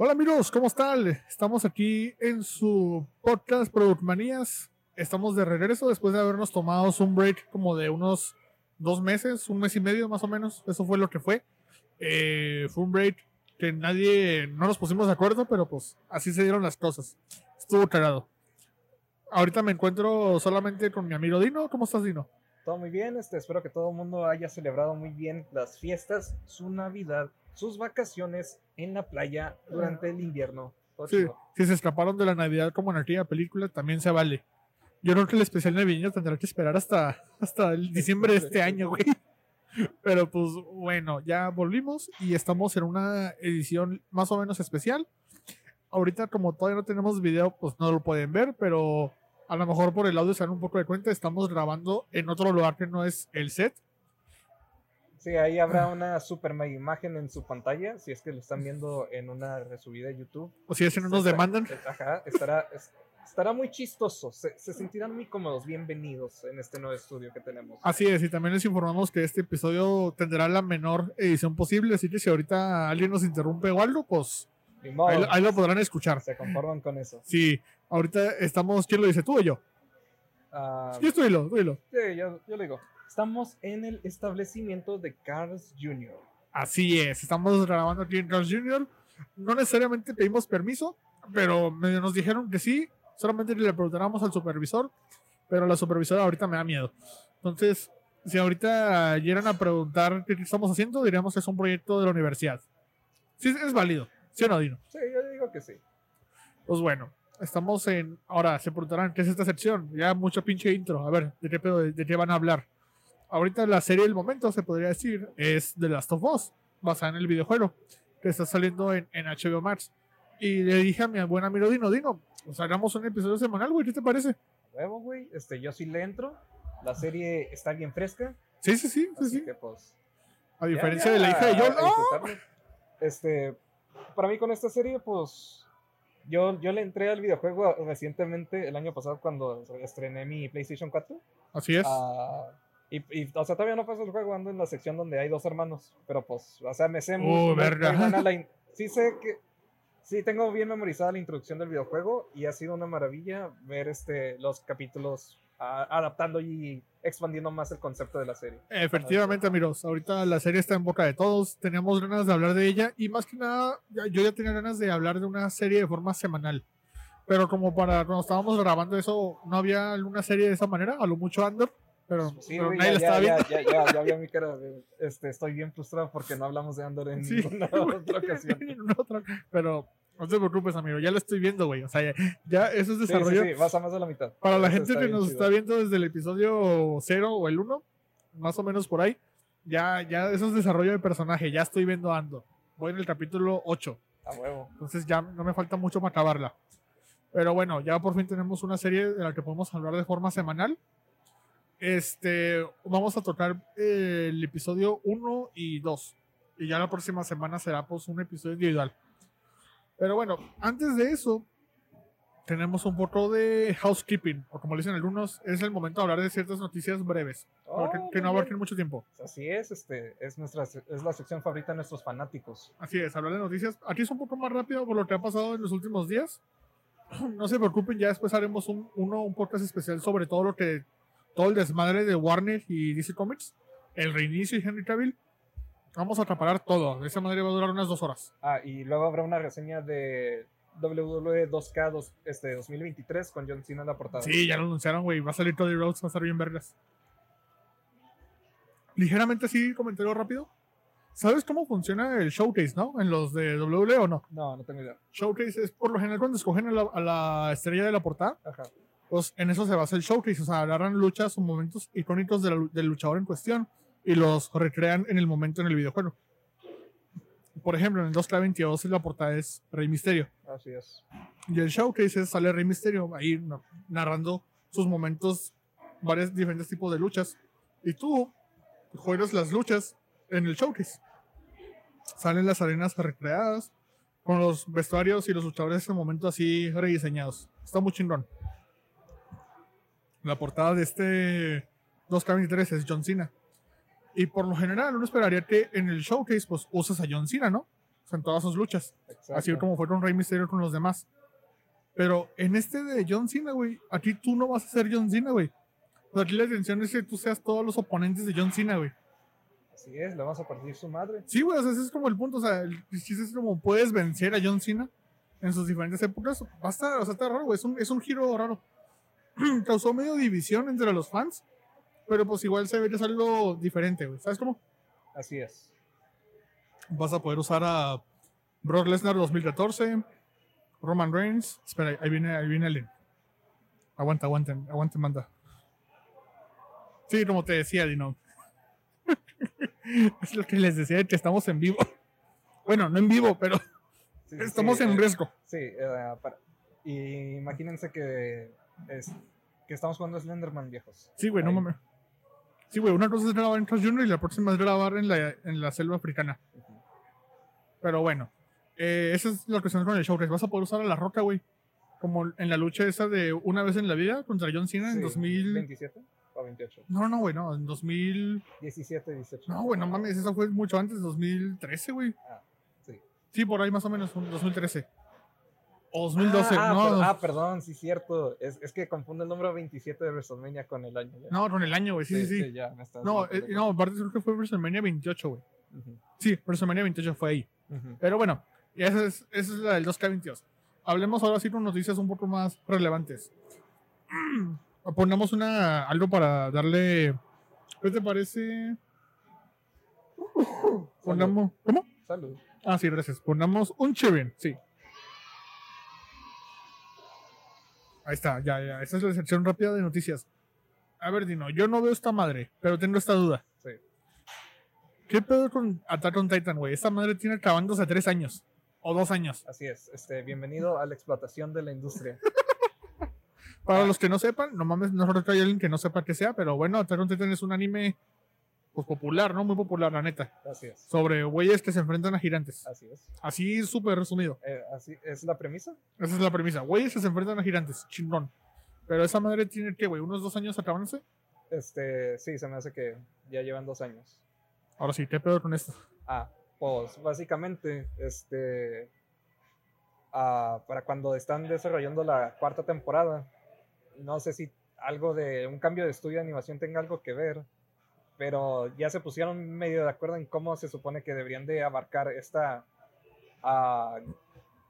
Hola amigos, ¿cómo están? Estamos aquí en su podcast Product Manías. Estamos de regreso después de habernos tomado un break como de unos dos meses, un mes y medio más o menos. Eso fue lo que fue. Eh, fue un break que nadie, no nos pusimos de acuerdo, pero pues así se dieron las cosas. Estuvo cagado. Ahorita me encuentro solamente con mi amigo Dino. ¿Cómo estás, Dino? Todo muy bien, este, espero que todo el mundo haya celebrado muy bien las fiestas, su Navidad, sus vacaciones en la playa durante el invierno. Sí, si se escaparon de la Navidad como en aquella película, también se vale. Yo creo que el especial navideño tendrá que esperar hasta, hasta el diciembre de este año, güey. Pero pues bueno, ya volvimos y estamos en una edición más o menos especial. Ahorita como todavía no tenemos video, pues no lo pueden ver, pero a lo mejor por el audio se dan un poco de cuenta, estamos grabando en otro lugar que no es el set. Sí, ahí habrá una super mega imagen en su pantalla, si es que lo están viendo en una resubida de YouTube. O si si no nos demandan. Ajá, estará, es- estará muy chistoso, se, se sentirán muy cómodos, bienvenidos en este nuevo estudio que tenemos. Así es, y también les informamos que este episodio tendrá la menor edición posible, así que si ahorita alguien nos interrumpe o algo, pues modo, ahí, ahí lo podrán escuchar. se conforman con eso. Sí, ahorita estamos, ¿quién lo dice? ¿Tú o yo? Ah, Yo estoy lo, dilo. sí, yo, yo le digo, estamos en el establecimiento de Carl's Jr. Así es, estamos grabando aquí en Carl's Jr. No necesariamente pedimos permiso, pero medio nos dijeron que sí, solamente le preguntáramos al supervisor, pero la supervisora ahorita me da miedo. Entonces, si ahorita llegan a preguntar qué estamos haciendo, diríamos que es un proyecto de la universidad. Sí, es válido, ¿sí o no, Dino? Sí, yo digo que sí. Pues bueno, estamos en. Ahora se preguntarán qué es esta sección. Ya mucho pinche intro. A ver, ¿de qué, pedo- de, qué van a hablar? Ahorita la serie del momento, se podría decir, es The Last of Us, basada en el videojuego, que está saliendo en, en HBO Max. Y le dije a mi buen amigo Dino, Dino, pues hagamos un episodio semanal, güey, ¿qué te parece? Huevo, güey, este, yo sí le entro. La serie está bien fresca. Sí, sí, sí, sí, sí. que pues. A diferencia ya, de la hija de yo, ¡no! Este, para mí con esta serie, pues. Yo, yo le entré al videojuego recientemente, el año pasado, cuando estrené mi PlayStation 4. Así es. Ah, y, y, o sea, todavía no paso el juego, ando en la sección donde hay dos hermanos. Pero pues, o sea, me sé Oh, muy, muy verga. buena la in- Sí sé que. Sí, tengo bien memorizada la introducción del videojuego y ha sido una maravilla ver este, los capítulos adaptando y expandiendo más el concepto de la serie. Efectivamente, amigos. Ahorita la serie está en boca de todos. Teníamos ganas de hablar de ella. Y más que nada, yo ya tenía ganas de hablar de una serie de forma semanal. Pero como para cuando estábamos grabando eso, no había una serie de esa manera, a lo mucho Andor. Pero, Sí, pero güey, ya, estaba ya, ya, ya, ya, vio mi cara. de, Este, estoy bien frustrado porque no hablamos de Andor en Sí, ninguna otra ocasión. En otra- pero no te preocupes, amigo. Ya lo estoy viendo, güey. O sea, ya, eso es Sí, sí, desarrollo. sí, vas a más de la mitad. Para la gente que nos chido. está viendo desde el episodio 0 o el 1, más o menos por ahí, ya, ya eso es desarrollo de personaje. Ya estoy viendo Andor. Voy en el capítulo 8. A huevo. Entonces ya no me falta mucho para acabarla. Pero bueno, ya por fin tenemos una serie de la que podemos hablar de forma semanal. Este, vamos a tocar eh, el episodio 1 y 2. Y ya la próxima semana será pues un episodio individual. Pero bueno, antes de eso, tenemos un poco de housekeeping, o como le dicen algunos, es el momento de hablar de ciertas noticias breves, para que, Oh, que no abarquen mucho tiempo. Así es, este, es, nuestra, es la sección favorita de nuestros fanáticos. Así es, hablar de noticias. Aquí es un poco más rápido por lo que ha pasado en los últimos días. No se preocupen, ya después haremos un, uno, un podcast especial sobre todo lo que, todo el desmadre de Warner y DC Comics, el reinicio y Henry Cavill. Vamos a acaparar todo. De esa manera va a durar unas dos horas. Ah, y luego habrá una reseña de WWE 2K dos- este, 2023 con John Cena en la portada. Sí, ya lo anunciaron, güey. Va a salir Cody Rhodes, va a estar bien vergas. Ligeramente así, comentario rápido. ¿Sabes cómo funciona el showcase, no? En los de WWE o no. No, no tengo idea. Showcase es por lo general cuando escogen a la, a la estrella de la portada. Ajá. Pues en eso se basa el showcase, o sea, agarran luchas o momentos icónicos de la del luchador en cuestión y los recrean en el momento en el videojuego. Por ejemplo, en el 2K22 la portada es Rey Misterio Así es. y el showcase es sale Rey Misterio ahí na- narrando sus momentos, varios diferentes tipos de luchas y tú juegas las luchas en el showcase. Salen las arenas recreadas con los vestuarios y los luchadores en el momento así rediseñados. Está muy chingón. La portada de este 2K23 es John Cena. Y por lo general uno esperaría que en el showcase pues usas a John Cena, ¿no? o sea, en todas sus luchas. Exacto. Así como fue con Rey Mysterio con los demás. Pero en este de John Cena, güey, aquí tú no vas a ser John Cena, güey. O sea, aquí la intención es que tú seas todos los oponentes de John Cena, güey. Así es, le vamos a partir su madre. Sí, güey, o sea, ese es como el punto. O sea, el chiste es como puedes vencer a John Cena en sus diferentes épocas. Va a estar, o sea, está raro, güey. Es un, es un giro raro. Causó medio división entre los fans, pero pues igual se ve que es algo diferente, güey. ¿Sabes cómo? Así es. Vas a poder usar a Brock Lesnar 2014, Roman Reigns. Espera, ahí viene, ahí viene el link. Aguanta, aguanten, aguanten, manda. Sí, como te decía, Dino. es lo que les decía, que estamos en vivo. Bueno, no en vivo, pero Sí, estamos sí, en eh, riesgo. Sí, eh, para- y imagínense que, es, que estamos jugando Slenderman viejos. Sí, güey, no mames. Sí, güey, una cosa es grabar en Cross Junior y la próxima es grabar en la, en la selva africana. Ujú. Pero bueno, eh, esa es la cuestión con el show. Vas a poder usar a la roca, güey. Como en la lucha esa de una vez en la vida contra John Cena en Sí, 2000. ¿27 o 28? No, no, güey, no, en 2000. 17, 18. No, güey, no mames, esa fue mucho antes, 2013, güey. Ah, sí. Sí, por ahí más o menos, un 2013. O 2012, ah, no, per- ah, perdón, sí, cierto. Es, es que confunde el número 27 de WrestleMania con el año. ya. no, con el año, güey, sí, sí, sí. ya me estás No, eh, no, aparte creo que fue WrestleMania 28, güey. Sí, WrestleMania 28 fue ahí. ujú. Pero bueno, y esa es, esa es la del 2K22. Hablemos ahora sí con noticias un poco más relevantes. Pongamos una, algo para darle. ¿Qué te parece? Pongamos. ¿Cómo? Salud. Ah, sí, gracias. Pongamos un cheering, sí. Ahí está, ya, ya. Esa es la sección rápida de noticias. A ver, Dino, yo no veo esta madre, pero tengo esta duda. Sí. ¿Qué pedo con Attack on Titan, güey? Esta madre tiene acabándose tres años. O dos años. Así es. Este, bienvenido a la explotación de la industria. Para los que no sepan, no mames, no creo que haya alguien que no sepa qué sea, pero bueno, Attack on Titan es un anime pues popular, ¿no? Muy popular, la neta. Así es. Sobre güeyes que se enfrentan a gigantes. Así es. Así súper resumido. Eh, así es la premisa. Esa es la premisa. Güeyes que se enfrentan a gigantes. Chingón. Pero esa madre tiene que, güey, unos dos años acabándose. Este, sí, se me hace que ya llevan dos años. Ahora sí, ¿qué pedo con esto? Ah, pues básicamente, este, ah, para cuando están desarrollando la cuarta temporada, no sé si algo de un cambio de estudio de animación tenga algo que ver, pero ya se pusieron medio de acuerdo en cómo se supone que deberían de abarcar esta, ah,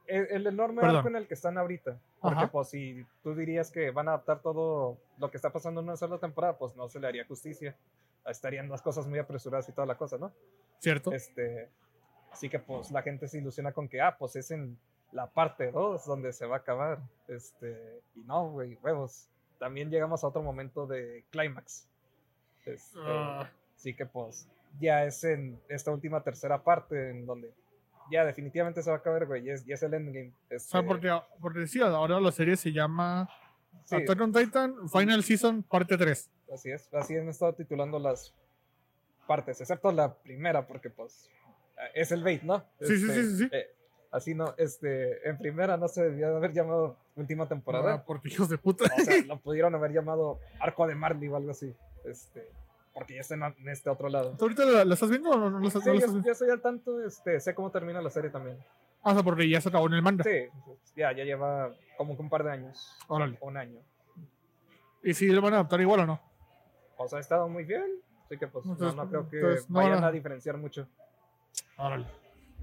el, el enorme Perdón. arco en el que están ahorita. Porque Ajá. pues si tú dirías que van a adaptar todo lo que está pasando en una sola temporada, pues no se le haría justicia. Estarían las cosas muy apresuradas y toda la cosa, ¿no? ¿Cierto? Este, así que pues la gente se ilusiona con que, ah, pues es en la parte 2 donde se va a acabar. Este, y no, güey, huevos. También llegamos a otro momento de clímax. Este, Ah, Así que pues ya es en esta última tercera parte en donde ya definitivamente se va a acabar, güey, y es, y es el endgame. o sea, Este, porque, porque sí, ahora la serie se llama sí, Attack on Titan Final Season Parte 3. así es, así han estado titulando las partes, excepto la primera, porque pues es el bait, ¿no? Sí, sí, Este, sí, sí, sí. eh, así no, este, en primera no se debía de haber llamado última Ah, temporada. porque hijos de puta. O sea, lo pudieron haber llamado Arco de Marley o algo así. Este, porque ya está en, este otro lado. ¿Tú ahorita la, la estás viendo o no, no la estás, Sí, no la yo, estás viendo? yo estoy al tanto, este, sé cómo termina la serie también. Ah, o sea, porque ya se acabó en el manga. Sí, ya, ya lleva como que un par de años. Órale. Un año. ¿Y si lo van a adaptar igual o no? O sea, ha estado muy bien. Así que pues Entonces, no, no creo que entonces, no vayan a diferenciar mucho. Órale.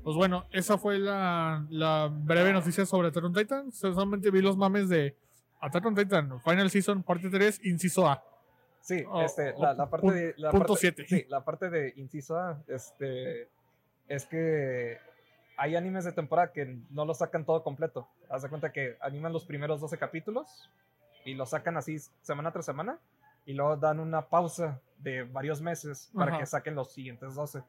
Pues bueno, esa fue la, la breve noticia sobre Attack on Titan. Solamente vi los mames de Attack on Titan Final Season Parte 3, Inciso A. Sí, O- este, o la, la parte de. La punto parte- siete. Sí, la parte de inciso A, este. Es que hay animes de temporada que no lo sacan todo completo. Haz de cuenta que animan los primeros 12 capítulos y lo sacan así semana tras semana y luego dan una pausa de varios meses para Ajá. que saquen los siguientes 12.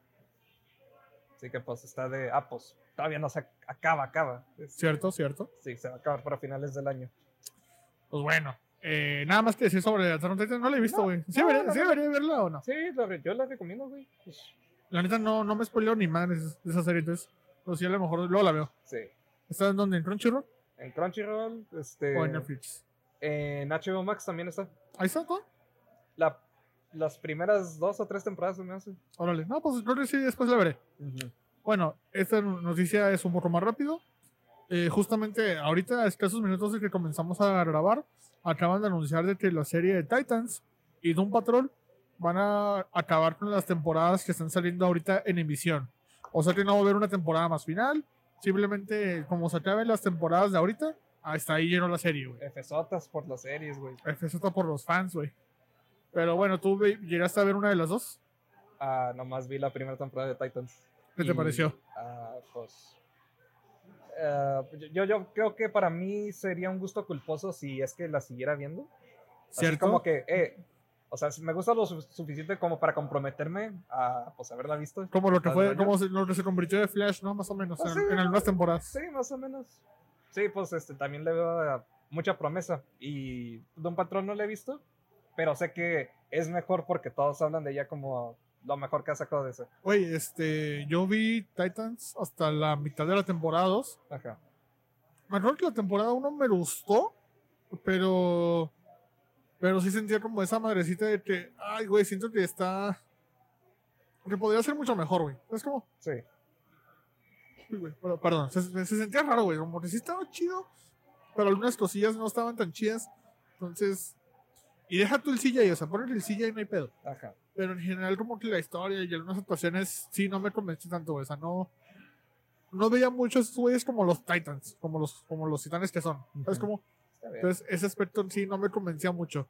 Así que pues está de. Ah, pues todavía no se ac- acaba, acaba. ¿Cierto? ¿Cierto? Sí, se va a acabar para finales del año. Pues bueno. Eh, nada más que decir sobre Attack on Titan. No la he visto, No, güey. ¿Sí, no, debería, no, sí debería verla o no? Sí, la- yo la recomiendo, güey. Pues, La neta no, no me spoileo ni madres de esa serie. Entonces, pues sí, a lo mejor luego la veo. sí. ¿Está en donde? ¿En Crunchyroll En Crunchyroll, este. o en Netflix? En HBO Max también está. Ahí está, ¿no? La, las primeras dos o tres temporadas me hace. Órale. No, pues creo que sí, después la veré. Bueno, esta noticia es un poco más rápido. Eh, justamente ahorita, a escasos minutos de que comenzamos a grabar, acaban de anunciar de que la serie de Titans y Doom Patrol van a acabar con las temporadas que están saliendo ahorita en emisión. O sea que no va a haber una temporada más final. Simplemente, como se acaben las temporadas de ahorita, hasta ahí llenó la serie, güey. FSOTAS por las series, güey. FSOTA por los fans, güey. Pero bueno, ¿tú llegaste a ver una de las dos? Ah, nomás vi la primera temporada de Titans. ¿Qué te pareció? ah, pues. Eh, yo, yo creo que para mí sería un gusto culposo si es que la siguiera viendo. Así ¿Cierto? como que, eh, o sea, me gusta lo su- suficiente como para comprometerme a pues haberla visto. Como lo que ¿Al fue, como se, lo que se convirtió de Flash, ¿no? Más o menos, Ah, en, sí, en algunas temporadas. Sí, más o menos. Sí, pues este, también le veo eh, mucha promesa. Y Don Patrón no la he visto, pero sé que es mejor porque todos hablan de ella como lo mejor que ha sacado de ese. Oye, este, yo vi Titans hasta la mitad de la temporada 2. Ajá. Me acuerdo que la temporada 1 me gustó, pero. Pero sí sentía como esa madrecita de que, ay, güey, siento que está. Que podría ser mucho mejor, güey. Es como, Sí. uy, güey, pero- perdón, se, se sentía raro, güey. Como que sí estaba chido, pero algunas cosillas no estaban tan chidas. Entonces. Y deja tú el CJ, o sea, ponle el CJ y no hay pedo. Ajá. Pero en general, como que la historia y algunas actuaciones sí no me convence tanto. O sea, no. No veía muchos güeyes como los Titans, como los, como los titanes que son. ¿Sabes Ujú. cómo? Está bien. Entonces, ese aspecto en sí no me convencía mucho.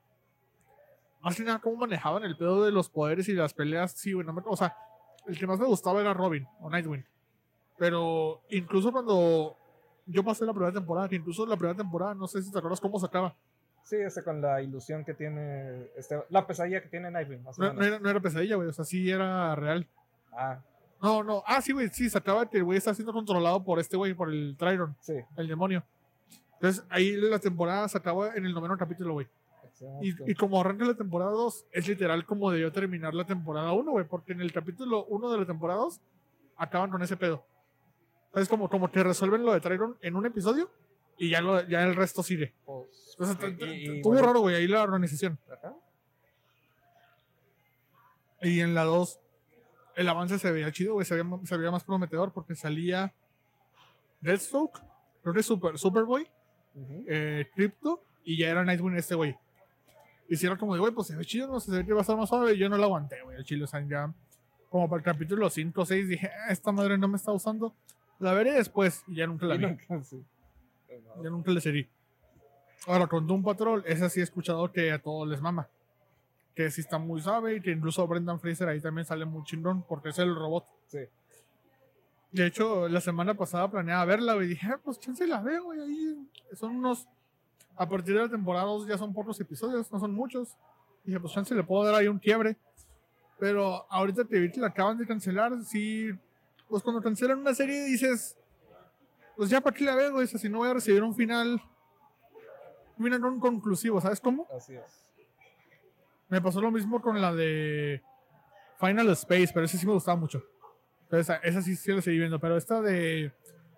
Más que nada, cómo manejaban el pedo de los poderes y las peleas, sí, güey. no me- o sea, el que más me gustaba era Robin o Nightwing. Pero incluso cuando yo pasé la primera temporada, que incluso la primera temporada, no sé si te acuerdas cómo se acaba. Sí, este con la ilusión que tiene, este, la pesadilla que tiene Nightwing, más o No, menos. no era, no era pesadilla, güey. O sea, sí era real. Ah, No, no. Ah, sí, güey. Sí, se acaba que el güey está siendo controlado por este güey, por el Triron, sí. el demonio. Entonces, ahí la temporada se acaba en el noveno capítulo, güey. Y, y como arranca la temporada 2, es literal como debió terminar la temporada 1, güey, porque en el capítulo 1 de la temporada 2 acaban con ese pedo. Es como, como que resuelven lo de Trigon en un episodio y ya, lo, ya el resto sigue. Pues, estuvo raro, güey, ahí la organización. ajá. Y en la 2, el avance se veía chido, güey, se veía, se veía más prometedor porque salía Deathstroke, creo que Super, Superboy, Ujú. eh, Crypto y ya era Nightwing este güey. Hicieron como de, güey, pues se ve chido, no sé, se ve que va a estar más suave. Y yo no lo aguanté, güey, el chile. O sea, ya, como para el capítulo 5 o 6, dije, "Ah, esta madre no me está usando. La veré después y ya nunca la vi. nunca- sí. Ya nunca le seguí. Ahora, con Doom Patrol, esa sí he escuchado que a todos les mama. Que sí está muy suave y que incluso Brendan Fraser ahí también sale muy chingón porque es el robot. Sí. De hecho, la semana pasada planeaba verla, güey. Dije, "Ah, pues chance la veo, güey. Ahí son unos. A partir de la temporada 2 ya son pocos episodios, no son muchos. Dije, pues chance le puedo dar ahí un quiebre. Pero ahorita que vi que la acaban de cancelar, sí. Pues cuando cancelan una serie dices, pues ya para qué la veo, sea, si no voy a recibir un final. Un final no conclusivo, ¿sabes cómo? Así es. Me pasó lo mismo con la de Final Space, pero esa sí me gustaba mucho. Pero esa, esa sí, sí la seguí viendo. Pero esta de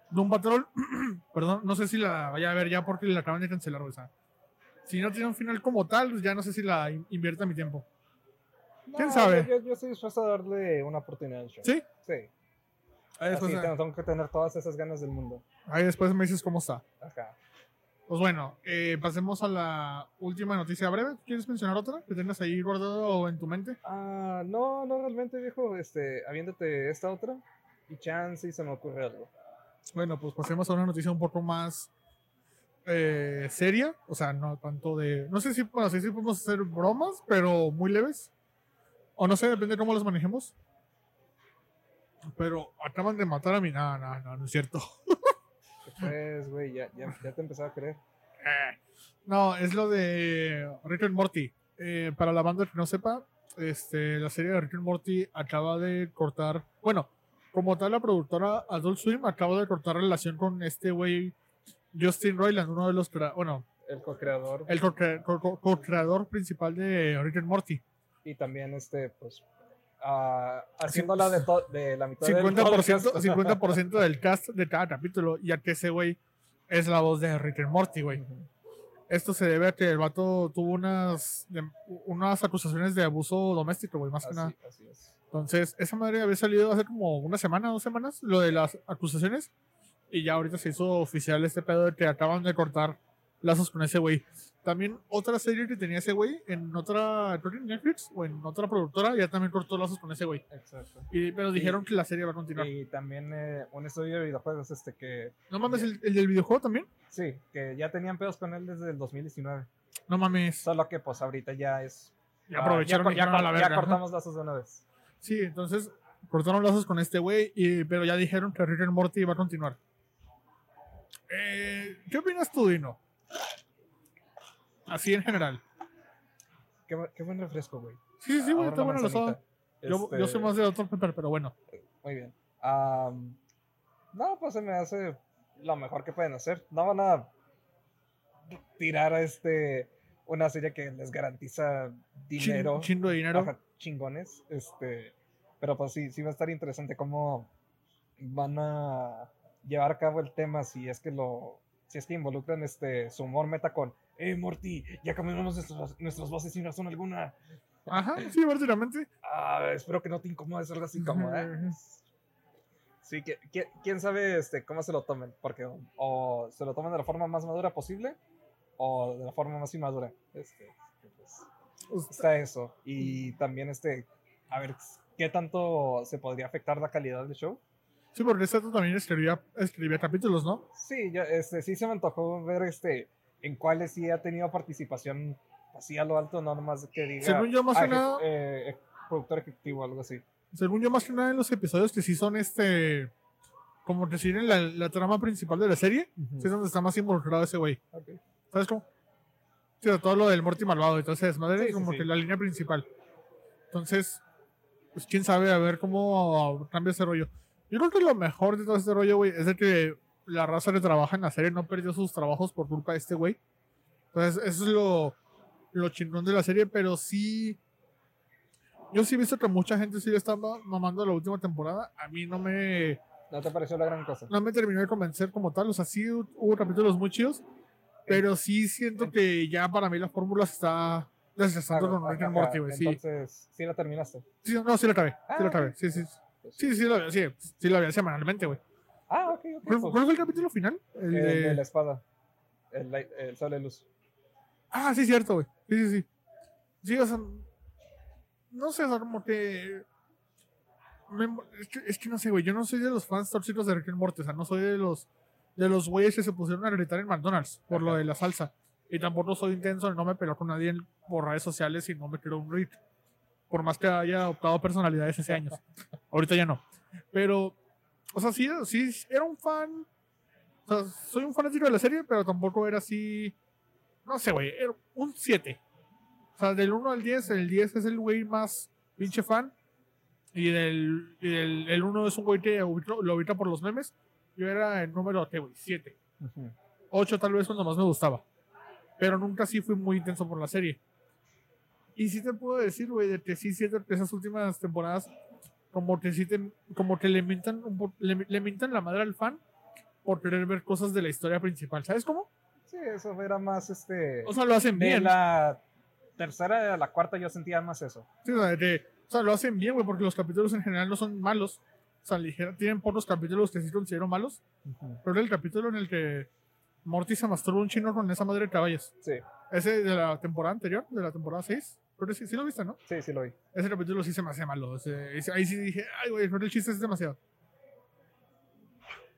Doom Patrol, perdón, no sé si la vaya a ver ya porque la acaban de cancelar. O sea, si no tiene un final como tal, pues ya no sé si la in- invierta mi tiempo. ¿Quién No, sabe? Yo, yo, yo estoy dispuesto a darle una oportunidad. ¿Sí? Sí. Ahí después, Así tengo, tengo que tener todas esas ganas del mundo. ahí después me dices cómo está. Ajá. Pues bueno, eh, pasemos a la última noticia breve. ¿Quieres mencionar otra que tengas ahí guardado en tu mente? Ah, no, no realmente, viejo. Este, habiéndote esta otra. Y chance y se me ocurre algo. Bueno, pues pasemos a una noticia un poco más eh, seria. O sea, no tanto de. No sé si, bueno, sí, sí podemos hacer bromas, pero muy leves. O no sé, depende de cómo las manejemos. Pero acaban de matar a mi. No, no, no, no es cierto. Pues, güey, ya, ya, ya te empezaba a creer. Eh, No, es lo de Rick and Morty. Eh, para la banda que no sepa, este, la serie de Rick and Morty acaba de cortar. Bueno, como tal, la productora Adult Swim acaba de cortar relación con este güey, Justin Roiland, uno de los. Bueno, El co-creador. el co-cre- co- co- co-creador principal de Rick and Morty. Y también, este, pues. Ah, haciéndola de, de la mitad del 50%, podcast. 50 del cast de cada capítulo, ya que ese güey es la voz de Rick and Morty, güey. Esto se debe a que el vato tuvo unas, de- unas acusaciones de abuso doméstico, güey, más que nada. Así, así es. Entonces, esa madre había salido hace como una semana, dos semanas, lo de las acusaciones. Y ya ahorita se hizo oficial este pedo de que acaban de cortar lazos con ese güey. También otra serie que tenía ese güey en otra, en Netflix o en otra productora, ya también cortó lazos con ese güey. Exacto. Y, pero dijeron que la serie va a continuar. Y también eh, un estudio de videojuegos, este que. No mames, ¿el, el del videojuego también? Sí, que ya tenían pedos con él desde el 2019. No mames. Solo que pues ahorita ya es. Ya ah, aprovecharon ya, y ya dijeron a la ya verga, ¿no? cortamos lazos de una vez. Sí, entonces cortaron lazos con este güey, y- pero ya dijeron que Rick and Morty va a continuar. Eh, ¿Qué opinas tú, Dino? Así en general. Qué, bu- qué buen refresco, güey. Sí, sí, güey, está la buena la soda. Yo, yo Este, soy más de Dr. Pepper, pero bueno. Muy bien. Am, no, pues se me hace lo mejor que pueden hacer. No van a tirar a este una serie que les garantiza Chin- dinero. chingo de dinero. Ajá, chingones. Este, pero pues sí, sí va a estar interesante cómo van a llevar a cabo el tema si es que lo si es que involucran este su humor meta con eh Morty, ya cambiamos nuestras, nuestras voces sin razón alguna. Ajá, sí, básicamente. Ah, espero que no te incomodes algo así como, ¿eh? Sí, que, que- quién sabe este, cómo se lo tomen, porque o, o se lo toman de la forma más madura posible o de la forma más inmadura. Este, pues, está eso. Y también, este, a ver, ¿qué tanto se podría afectar la calidad del show? Sí, porque este también escribía, escribía capítulos, ¿no? Sí, yo, este, sí se me antojó ver este, en cuáles sí ha tenido participación así a lo alto, no nomás que diga Según yo, más ah, que nada, eh, productor ejecutivo o algo así. según yo, más que nada en los episodios que sí son este. Como que siguen la, la trama principal de la serie, sí es donde está más involucrado ese güey. Ok. ¿Sabes cómo? Sí, de todo lo del Morty malvado, entonces madre sí, como sí. que la línea principal. Entonces, pues quién sabe, a ver cómo cambia ese rollo. Yo creo que lo mejor de todo este rollo, güey, es de que la raza que trabaja en la serie no perdió sus trabajos por culpa de este güey. Entonces, eso es lo, lo chingón de la serie, pero sí. Yo sí he visto que mucha gente sí le está ma- mamando la última temporada. A mí no me, ¿No te pareció la gran cosa? no me terminó de convencer como tal. O sea, sí hu- hubo capítulos muy chidos, pero sí siento que ya para mí la fórmula está desgastando Ah, con Rick and Morty, güey. Sí. Entonces, sí la terminaste. sí, no, sí la acabé. Sí Ah, la acabé. ok. Sí, sí. Pues, Sí, sí, la, sí, sí la veía semanalmente, güey. Ah, ok, ok. ¿Cuál, cuál fue el capítulo final? El el de- de la espada. El, el sol de luz. Ah, sí, cierto, güey. Sí, sí, sí. Sí, o sea. No sé, o sea, como que. me es, que es que no sé, güey. Yo no soy de los fans tóxicos de Rick and Morty. O sea, no soy de los. De los güeyes que se pusieron a gritar en McDonald's por lo de la salsa. Y tampoco soy intenso, no me peleo con nadie por redes sociales y no me quiero un Rick. Por más que haya adoptado personalidades hace años. Ahorita ya no. Pero, o sea, sí, sí, era un fan. O sea, soy un fanático de la serie, pero tampoco era así. No sé, güey, era un 7. O sea, del 1 al 10, el 10 es el güey más pinche fan. Y del, y del el 1 es un güey que lo ubica por los memes. Yo era el número, ¿qué, güey? 7. 8 tal vez cuando más me gustaba. Pero nunca sí fui muy intenso por la serie. Y sí te puedo decir, güey, de que sí siento que esas últimas temporadas como que sí te, como que le mintan, un po- le, le mintan la madre al fan por querer ver cosas de la historia principal. ¿Sabes cómo? Sí, eso era más este. O sea, lo hacen de bien. la tercera a la cuarta yo sentía más eso. Sí, o sea, de o sea, lo hacen bien, güey, porque los capítulos en general no son malos. O sea, ligera, tienen pocos capítulos que sí considero malos. Pero el capítulo en el que Morty se masturba un chino con esa madre de caballos. Sí, Ese de la temporada anterior, de la temporada 6. Que sí, sí lo viste, ¿no? sí, sí lo vi. Ese capítulo sí se me hacía malo. ese- ahí sí dije, ay, güey, pero el chiste es demasiado.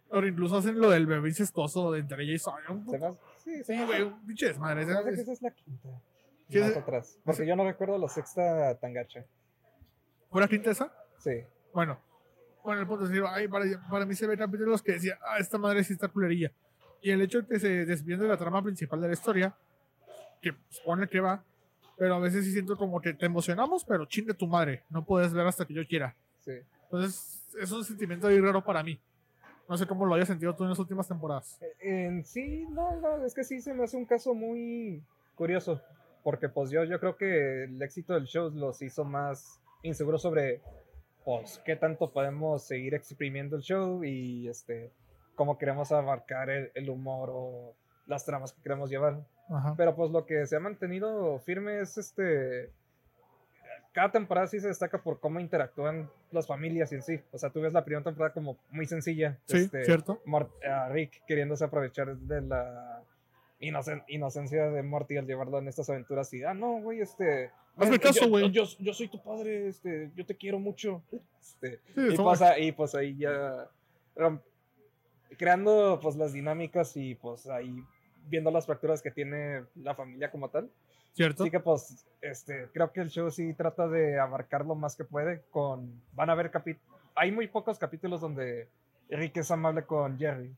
Pero incluso hacen lo del bebé incestuoso de entre ella y Sonia. un ¿Se poco- hace- Sí, Sí, güey, un pinche desmadre. Se me hace que ese- esa es la quinta. Más ese- atrás. Porque yo no recuerdo la sexta tan gacha. ¿Fue la quinta esa? Sí. Bueno, bueno, el punto es decir, ay, para, para mí se ve capítulos que decía, ah, esta madre sí está culerilla. Y el hecho de que se desvíen de la trama principal de la historia, que supone que va, pero a veces sí siento como que te emocionamos, pero chingue tu madre, no puedes ver hasta que yo quiera. Sí. Entonces, es un sentimiento ahí raro para mí. No sé cómo lo hayas sentido tú en las últimas temporadas. Eh, En sí, no, no, es que sí se me hace un caso muy curioso. Porque pues yo, yo creo que el éxito del show los hizo más inseguros sobre pues qué tanto podemos seguir exprimiendo el show y este cómo queremos abarcar el, el humor o las tramas que queremos llevar. Ajá. Pero pues lo que se ha mantenido firme es este cada temporada sí se destaca por cómo interactúan las familias y en sí. O sea, tú ves la primera temporada como muy sencilla. Sí, este, cierto. Mort- a Rick queriéndose aprovechar de la inocen- inocencia de Morty al llevarlo en estas aventuras y, ah, no, güey, este... Hazme yo- caso, yo- güey. Yo, yo soy tu padre, este, yo te quiero mucho. Este, Sí, y, pues, ahí, pues ahí ya creando pues las dinámicas y pues ahí viendo las fracturas que tiene la familia como tal. cierto. Así que pues este creo que el show sí trata de abarcar lo más que puede con van a haber capítulos hay muy pocos capítulos donde Rick es amable con Jerry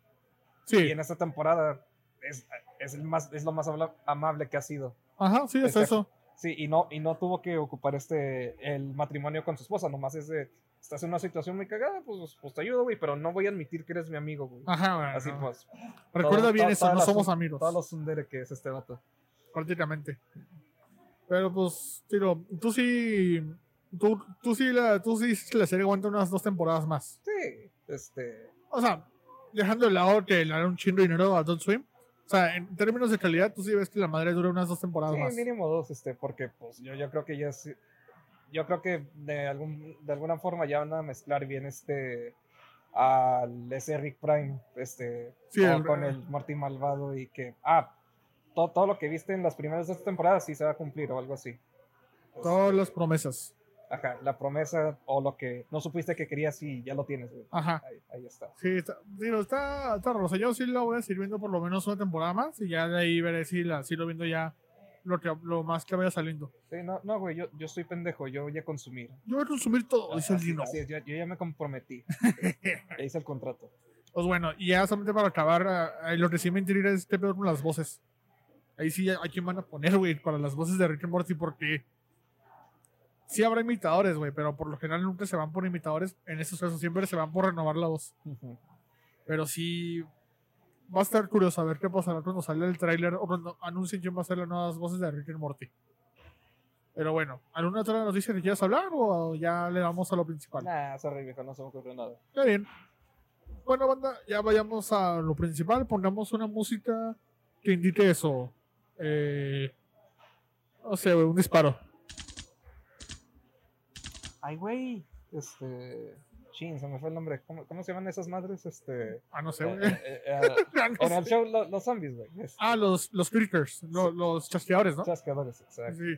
Sí. y en esta temporada es, es el más es lo más amable que ha sido. Ajá, sí, es Este- eso. Sí, y no, y no tuvo que ocupar este el matrimonio con su esposa, nomás es de, estás en una situación muy cagada, pues, pues te ayudo, güey, pero no voy a admitir que eres mi amigo, güey. Ajá, bueno. Así pues, Recuerda todo- bien todo- eso, no la somos amigos. todo lo sundere que es este vato. prácticamente. Pero pues, tiro, tú sí. Tú, tú sí la, tú sí la serie aguanta unas dos temporadas más. Sí, este, O sea, dejando de lado que le dan un chingo de dinero a Adult Swim. O sea, en términos de calidad, tú sí ves que la madre dura unas dos temporadas sí, más. mínimo dos, este, porque pues yo, yo creo que ya es, yo creo que de algún, de alguna forma ya van a mezclar bien este al ese Rick Prime, este, Sí, con, el- con el Marty malvado y que, ah, todo, todo lo que viste en las primeras dos temporadas sí se va a cumplir o algo así. Pues, Todas las promesas. Ajá, la promesa o lo que no supiste que querías y ya lo tienes, güey. Ajá. Ahí, ahí está. Sí, está, digo, está, está sea, yo sí la voy a seguir viendo por lo menos una temporada más y ya de ahí veré si la sigo viendo ya lo, que, lo más que vaya saliendo. Sí, no, no, güey, yo, yo estoy pendejo, yo voy a consumir. Yo voy a consumir todo, dice el Así- Dino. así es, yo, yo ya me comprometí. Ya hice el contrato. Pues bueno, y ya solamente para acabar, ah, lo que sí me intriga es este pedo con las voces. Ahí sí, ¿a quién van a poner, güey? Para las voces de Rick and Morty, porque sí habrá imitadores, güey, pero por lo general nunca se van por imitadores. En estos casos siempre se van por renovar la voz. Ujú. Pero sí va a estar curioso a ver qué pasará cuando sale el tráiler o cuando anuncien quién va a ser las nuevas voces de Rick and Morty. Pero bueno, ¿alguna otra noticia que quieras hablar o ya le damos a lo principal? Nah, sorry, viejo, no se me ocurrió nada. Está bien. Bueno, banda, ya vayamos a lo principal. Pongamos una música que indique eso. Eh, no sé, un disparo. Ay, güey. Este. Chin, se me fue el nombre. ¿Cómo, cómo se llaman esas madres? Este. Ah, no sé, eh, güey. eh, eh, no en el show, lo- los zombies, güey. Ah, los, los critters, lo- los chasqueadores, ¿no? Chasqueadores, exacto. Sí.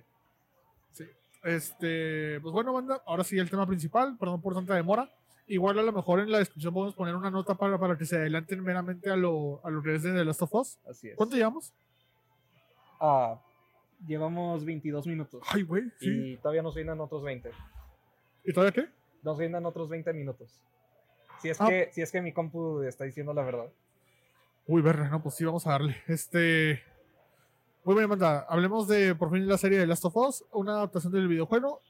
Sí. Este, pues bueno, banda, ahora sí el tema principal, perdón por tanta demora. Igual a lo mejor en la descripción podemos poner una nota para, para que se adelanten meramente a lo, a lo que es de The Last of Us. Así es. ¿Cuánto llevamos? Ah, llevamos 22 minutos. Ay, güey, sí. Y todavía nos vienen otros 20. ¿Y todavía qué? Nos vienen otros 20 minutos. Si es, Ah. que, si es que mi compu está diciendo la verdad. Uy, verga, no, pues sí, vamos a darle. Este. Muy bien, banda. Hablemos de por fin la serie de Last of Us, una adaptación del videojuego.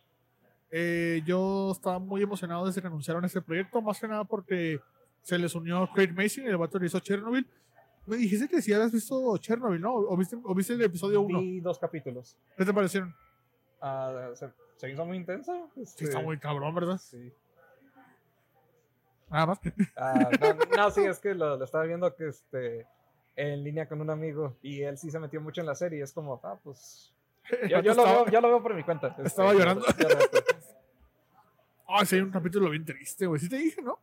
Eh, yo estaba muy emocionado desde que anunciaron este proyecto, más que nada porque se les unió Craig Mason, el vato que hizo Chernobyl. Me dijiste que si habías visto Chernobyl, ¿no? ¿O viste, o viste el episodio 1? Vi dos capítulos. ¿Qué te parecieron? Ah, se, hizo muy intenso. Sí, este, está muy cabrón, ¿verdad? sí. Nada más. Ah, no, no, sí, es que lo, lo estaba viendo que este en línea con un amigo y él sí se metió mucho en la serie. y Es como, ah, pues. Yo, lo, veo, yo lo veo por mi cuenta. este, Estaba yo- llorando. Ah, sí, hay un capítulo bien triste, güey. Sí te dije, ¿no?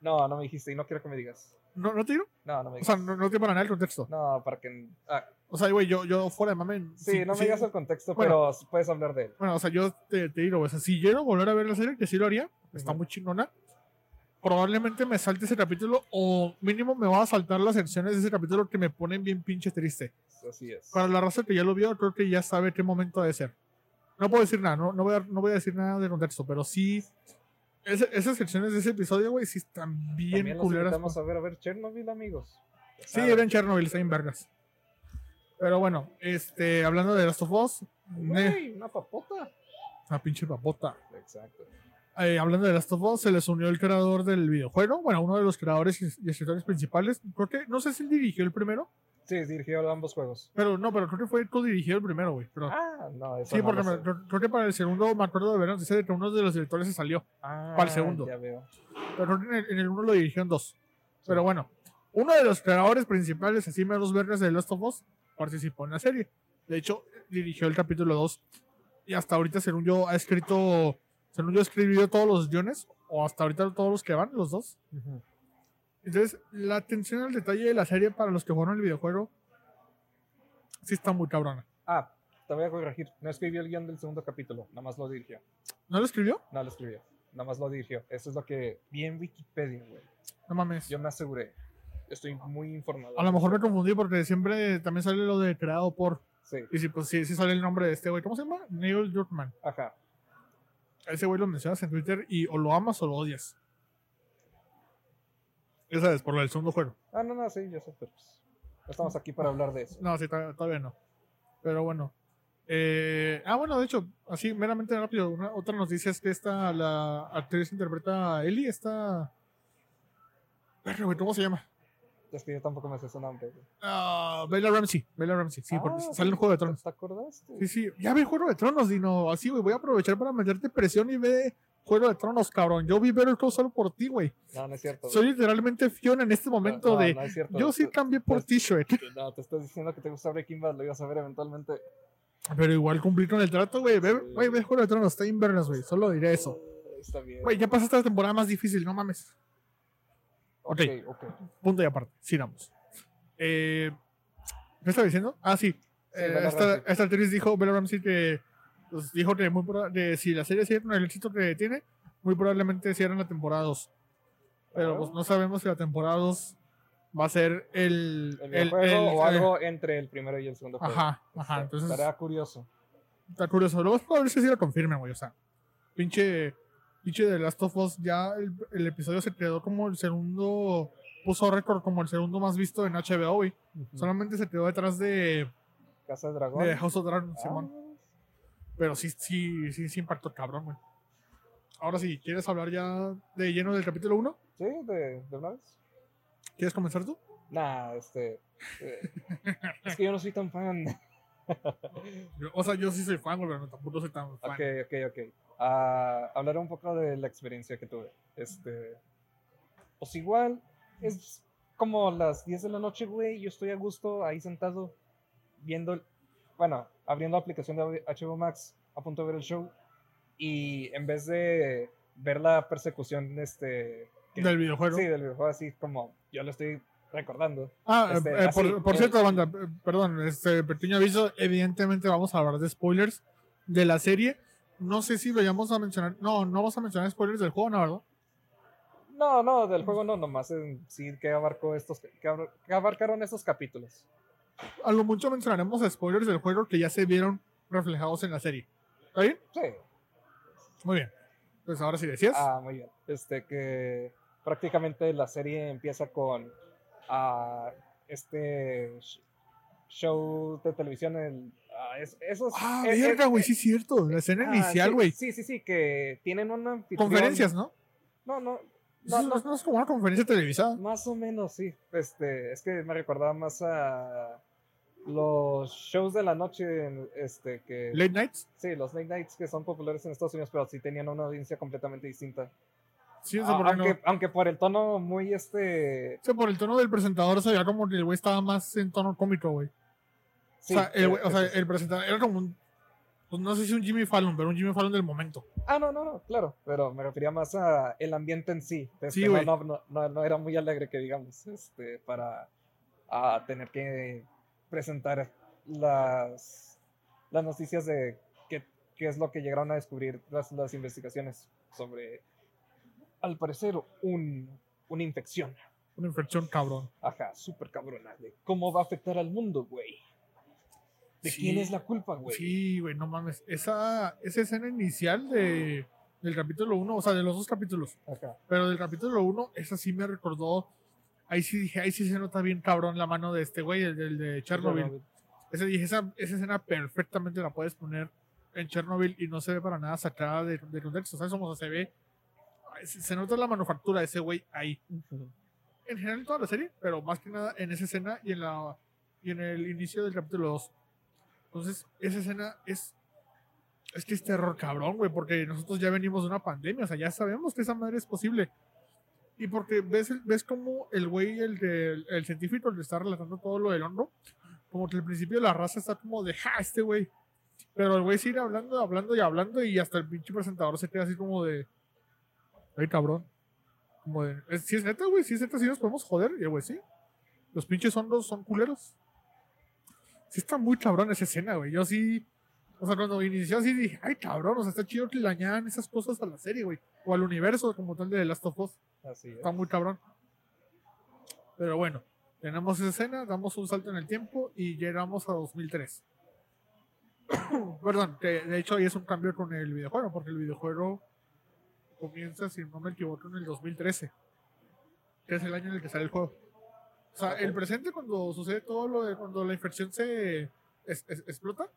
No, no me dijiste y no quiero que me digas. ¿No, no te digo? No, no me O digas. sea, no, no te para nada el contexto. No, para que. Ah, O sea, güey, yo, yo fuera de mame. sí, no me digas el contexto, Bueno. pero puedes hablar de él. Bueno, o sea, yo te, te digo, o sea, si quiero volver a ver la serie, que sí lo haría, está Ujú. muy chingona. Probablemente me salte ese capítulo, o mínimo me va a saltar las secciones de ese capítulo que me ponen bien pinche triste. Así es. Para la raza que ya lo vio, creo que ya sabe qué momento debe ser. No puedo decir nada, no, no, voy, a, no voy a decir nada de contexto, pero sí. Esas secciones de ese episodio, güey, sí están bien También culeras. invitamos a ver a ver Chernobyl, amigos. Sí, saben. era en Chernobyl, está en vergas. Pero bueno, este, hablando de Last of Us, Güey, una papota. una pinche papota. Exacto. Eh, hablando de Last of Us, se les unió el creador del videojuego, bueno, uno de los creadores y escritores principales. Creo que, no sé si dirigió el primero, Sí, dirigió ambos juegos. pero no, pero creo que fue el co-dirigió el primero, güey. Pero, Ah, no, eso sí, no porque me- creo, que para el segundo me acuerdo de ver noticia de que uno de los directores se salió. Ah, para el segundo. Ya veo. Pero creo que en el, en el uno lo dirigió en dos. Pero bueno, uno de los creadores principales, así menos verdes de Last of Us, participó en la serie. De hecho, dirigió el capítulo 2 y hasta ahorita, según yo, ha escrito, según yo, ha escribido todos los guiones, o hasta ahorita todos los que van, los dos. Ujú. Entonces, la atención al detalle de la serie para los que jugaron el videojuego, sí está muy cabrona. Ah, te voy a corregir. No escribió el guion del segundo capítulo, nada más lo dirigió. ¿No lo escribió? No lo escribió, nada más lo dirigió. Eso es lo que vi en Wikipedia, güey. No mames. Yo me aseguré. Estoy muy informado. A lo mejor me confundí porque siempre también sale lo de creado por. Sí, Y sí, pues sí, sí sale el nombre de este güey. ¿Cómo se llama? Neil Druckmann. ajá. Ese güey lo mencionas en Twitter y o lo amas o lo odias. Esa es por lo del segundo juego. Ah, no, no, sí, yo sé, pero pues, estamos aquí para hablar de eso. No, sí, to- todavía no. Pero bueno. Eh, ah, bueno, de hecho, así meramente rápido. Una, otra noticia es que esta, la actriz interpreta a Ellie, esta. Perro, güey, ¿cómo se llama? Es que yo tampoco me sé su nombre. Ah, Bella Ramsey. Bella Ramsey, sí, porque Ah, sale en Juego de Tronos. ¿Te acordaste? Sí, sí. Ya vi Juego de Tronos, Dino. Así, güey. Voy a aprovechar para meterte presión y ve Juego de Tronos, cabrón. Yo vi Better Call Saul por ti, güey. No, no es cierto. Soy literalmente Fiona en este No, momento no, de. no es cierto. Yo sí cambié por T-shirt. No, te estás diciendo que te gusta Breaking Bad, lo ibas a ver eventualmente. Pero igual cumplí con el trato, güey. Ve, Sí. güey, ve Juego de Tronos. Está invernas, güey. Solo diré eso. Ah, Está bien. Güey, ya pasaste la temporada más difícil, no mames. ok, ok. ok. Punto y aparte. Sigamos. Eh, ¿Qué estaba diciendo? Ah, sí. Eh, esta, esta actriz dijo, Bella Ramsey, que pues, dijo que muy que si la serie sigue con el éxito que tiene, muy probablemente cierran la temporada 2. Pero pues no sabemos si la temporada 2 va a ser el... El el- videojuego el- o algo entre el primero y el segundo juego. Ajá, ajá. Entonces, Estaría curioso. está curioso. Luego es probable que sí lo confirmen, güey. O sea, pinche, pinche de Last of Us, ya el, episodio se quedó como el segundo, puso récord como el segundo más visto en HBO, güey. Ujú. Solamente se quedó detrás de, Casa de Dragón. de House of Dragon, Ah, Simón. Pero sí, sí, sí, sí impactó cabrón, güey. Ahora sí, ¿quieres hablar ya de lleno del capítulo 1? Sí, de, de una vez. ¿Quieres comenzar tú? Nah, este. eh, es que yo no soy tan fan. Yo- o sea, yo sí soy fan, güey, pero no, tampoco soy tan fan. Ok, ok, ok. Ah, hablaré un poco de la experiencia que tuve. Este. Pues igual, es como las 10 de la noche, güey. Yo estoy a gusto ahí sentado viendo. Bueno, abriendo la aplicación de HBO Max, a punto de ver el show. Y en vez de ver la persecución, este. que- Del videojuego. Sí, del videojuego, así como yo lo estoy recordando. Ah, Este, eh, eh, por, así, por eh, cierto, banda, eh, perdón, este pequeño aviso, evidentemente vamos a hablar de spoilers de la serie. No sé si lo vayamos a mencionar, no, no vamos a mencionar spoilers del juego, ¿no, verdad? No, no, del juego no, nomás en sí que abarcó estos, que abarcaron estos capítulos. A lo mucho mencionaremos spoilers del juego que ya se vieron reflejados en la serie. ¿Está bien? Sí. Muy bien. Pues ahora sí decías. Ah, muy bien. Este que prácticamente la serie empieza con ah, este sh- show de televisión el ah, es- esos Ah, eh, eh, verga, güey, eh, sí es cierto. La escena ah, inicial, güey. Sí, sí, sí, que tienen una Conferencias, ¿no? No, no, No, no, no, no es como una conferencia televisada. Más o menos, sí. Este, es que me recordaba más a los shows de la noche, en- este, que Late Nights. sí, los late nights que son populares en Estados Unidos, pero sí tenían una audiencia completamente distinta. Sí, eso por aunque, aunque por el tono muy este, Sí, por el tono del presentador se veía como que el güey estaba más en tono cómico, güey. sí, o sea, el, güey- eh, o sea, el presentador era como un. Pues no sé si un Jimmy Fallon, pero un Jimmy Fallon del momento. ah, no, no, no, claro, pero me refería más a el ambiente en sí. Este, Sí, güey. no, no, no, no era muy alegre que digamos, este, para a tener que presentar las, las noticias de qué, qué es lo que llegaron a descubrir las, las investigaciones sobre, al parecer, un, una infección. Una infección cabrón. Ajá, súper cabrona. de ¿Cómo va a afectar al mundo, güey? ¿De Sí. quién es la culpa, güey? Sí, güey, no mames. Esa, esa escena inicial de, del capítulo 1, o sea, de los dos capítulos, Ajá. pero del capítulo 1, esa sí me recordó. Ahí sí dije, ahí sí se nota bien cabrón la mano de este güey, el del de Chernobyl. Ese, dije, esa, esa escena perfectamente la puedes poner en Chernobyl y no se ve para nada sacada de, de contexto. ¿Sabes? Como se ve, se, nota la manufactura de ese güey ahí. En general en toda la serie, pero más que nada en esa escena y en, la, y en el inicio del capítulo 2. Entonces, esa escena es. Es que es terror cabrón, güey, porque nosotros ya venimos de una pandemia, o sea, ya sabemos que esa madre es posible. Y porque ves, el- ves como el güey, el, del- el científico, le está relatando todo lo del honro, como que al principio la raza está como de, ja, este güey. Pero el güey sigue hablando, hablando y hablando y hasta el pinche presentador se queda así como de... Ay, cabrón. Como de... "¿Es- Si es neta, güey, si es neta, si nos podemos joder. Y el güey, sí. Los pinches hondos son culeros. Sí está muy cabrón esa escena, güey. Yo sí... O sea, cuando inició así dije, ay, cabrón, o sea, está chido que le añadan esas cosas a la serie, güey. O al universo como tal de The Last of Us. Así es. Está muy cabrón. Pero bueno, tenemos esa escena, damos un salto en el tiempo y llegamos a 2003. Perdón, que de hecho ahí es un cambio con el videojuego, porque el videojuego comienza, si no me equivoco, en el 2013, que es el año en el que sale el juego. O sea, el presente cuando sucede todo lo de cuando la infección se es- es- explota,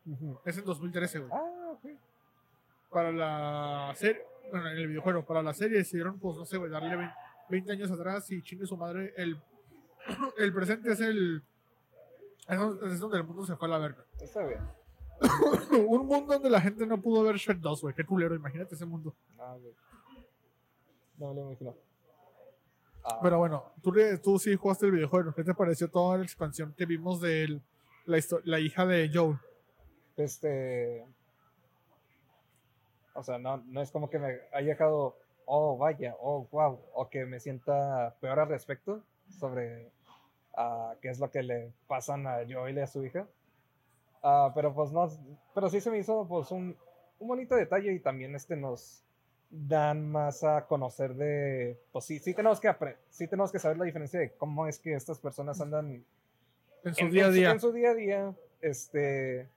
es en 2013, güey. Ah, ok. Para la serie, bueno, en el videojuego, para la serie decidieron, pues no sé, güey, darle 20, 20 años atrás y chingue su madre. El, el presente es el. Es donde, el mundo se fue a la verga. Está bien. Un mundo donde la gente no pudo ver Shrek 2, güey. Qué culero, imagínate ese mundo. Ah, güey. No me lo imagino. Ah, Pero bueno, tú, tú sí jugaste el videojuego. ¿Qué te pareció toda la expansión que vimos de la, la hija de Joel? Este. O sea, no, no es como que me haya dejado, oh, vaya, oh, wow, o que me sienta peor al respecto sobre ah, qué es lo que le pasan a Joel y a su hija. Ah, pero pues no, pero sí se me hizo pues un, un bonito detalle y también este nos dan más a conocer de, pues sí, sí tenemos que sí tenemos que saber la diferencia de cómo es que estas personas andan En su en- día a día. En su día a día, este.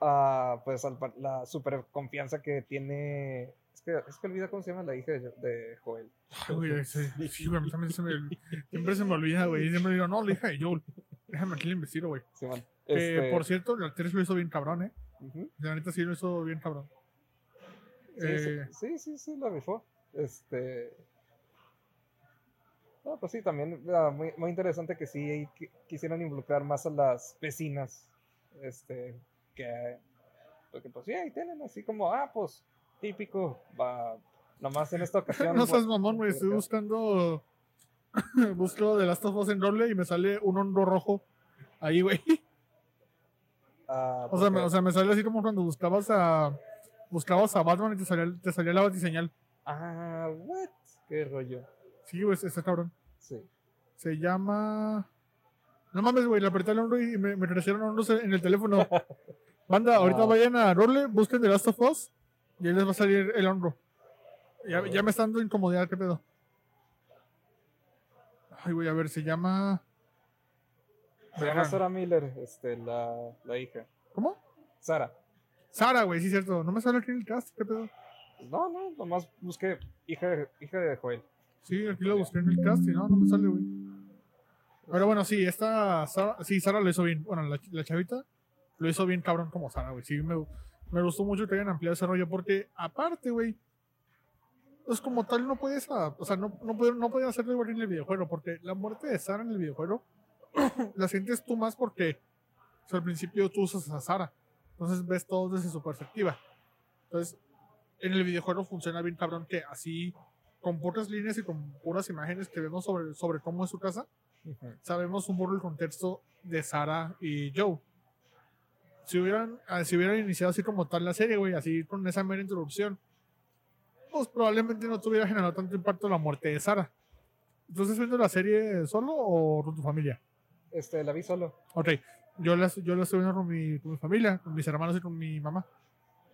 ah, pues la super confianza que tiene. Es que, es que olvida cómo se llama la hija de, de Joel. Ay, güey, sí, sí, güey, a mí también se me, siempre se me olvida, güey. Siempre digo, no, la hija de Joel. Déjame aquí le investigo, güey. Simón. Que, Este, por cierto, la actriz lo hizo bien cabrón, ¿eh? La neta sí lo hizo bien cabrón. Sí, Eh, sí, sí, sí, sí, la rifó. Este. No, pues sí, también ah, muy, muy interesante que sí ahí qui- quisieron involucrar más a las vecinas. Este. Que. Porque pues sí, ahí tienen así como, ah, pues, típico. Va. Nomás en esta ocasión. no pues, seas mamón, güey. Estoy buscando. Busco de Last of Us en roble y me sale un hondo rojo ahí, güey. Ah, O sea, me, o sea, me sale así como cuando buscabas a. Buscabas a Batman y te salía, te salía la batiseñal. Ah, what? Qué rollo. Sí, güey, está cabrón. Sí. Se llama. No mames, güey, le apreté el hombro y me, me crecieron hondos en el teléfono. Banda, ahorita vayan a Rolle, busquen The Last of Us y ahí les va a salir el hombro. Ya, ya me está dando incomodidad, ¿qué pedo? Ay, güey, a ver, se llama. Se llama. Sarah Miller, este, la, la hija. ¿Cómo? Sara. Sara, güey, sí, cierto. No me sale aquí en el cast, ¿qué pedo? No, no, nomás busqué hija, hija de Joel. Sí, aquí lo busqué en el cast y no, no me sale, güey. Pero bueno, sí, esta. Sara, sí, Sara lo hizo bien. Bueno, la, la chavita lo hizo bien cabrón como Sara, güey. Sí, me, me gustó mucho que hayan ampliado ese rollo porque, aparte, güey. Pues como tal, no puedes. ah, O sea, no, no, no pueden hacerlo igual en el videojuego porque la muerte de Sara en el videojuego la sientes tú más porque o sea, al principio tú usas a Sara. Entonces ves todo desde su perspectiva. Entonces, en el videojuego funciona bien cabrón que así, con pocas líneas y con puras imágenes que vemos sobre, sobre cómo es su casa, sabemos un poco el contexto de Sara y Joe. Si hubieran, ah, si hubieran iniciado así como tal la serie, güey, así con esa mera introducción, pues probablemente no tuviera generado tanto impacto la muerte de Sara. ¿Entonces viendo la serie solo o con tu familia? Este, la vi solo. Ok, yo la, yo la estoy viendo con mi, con mi familia, con mis hermanos y con mi mamá.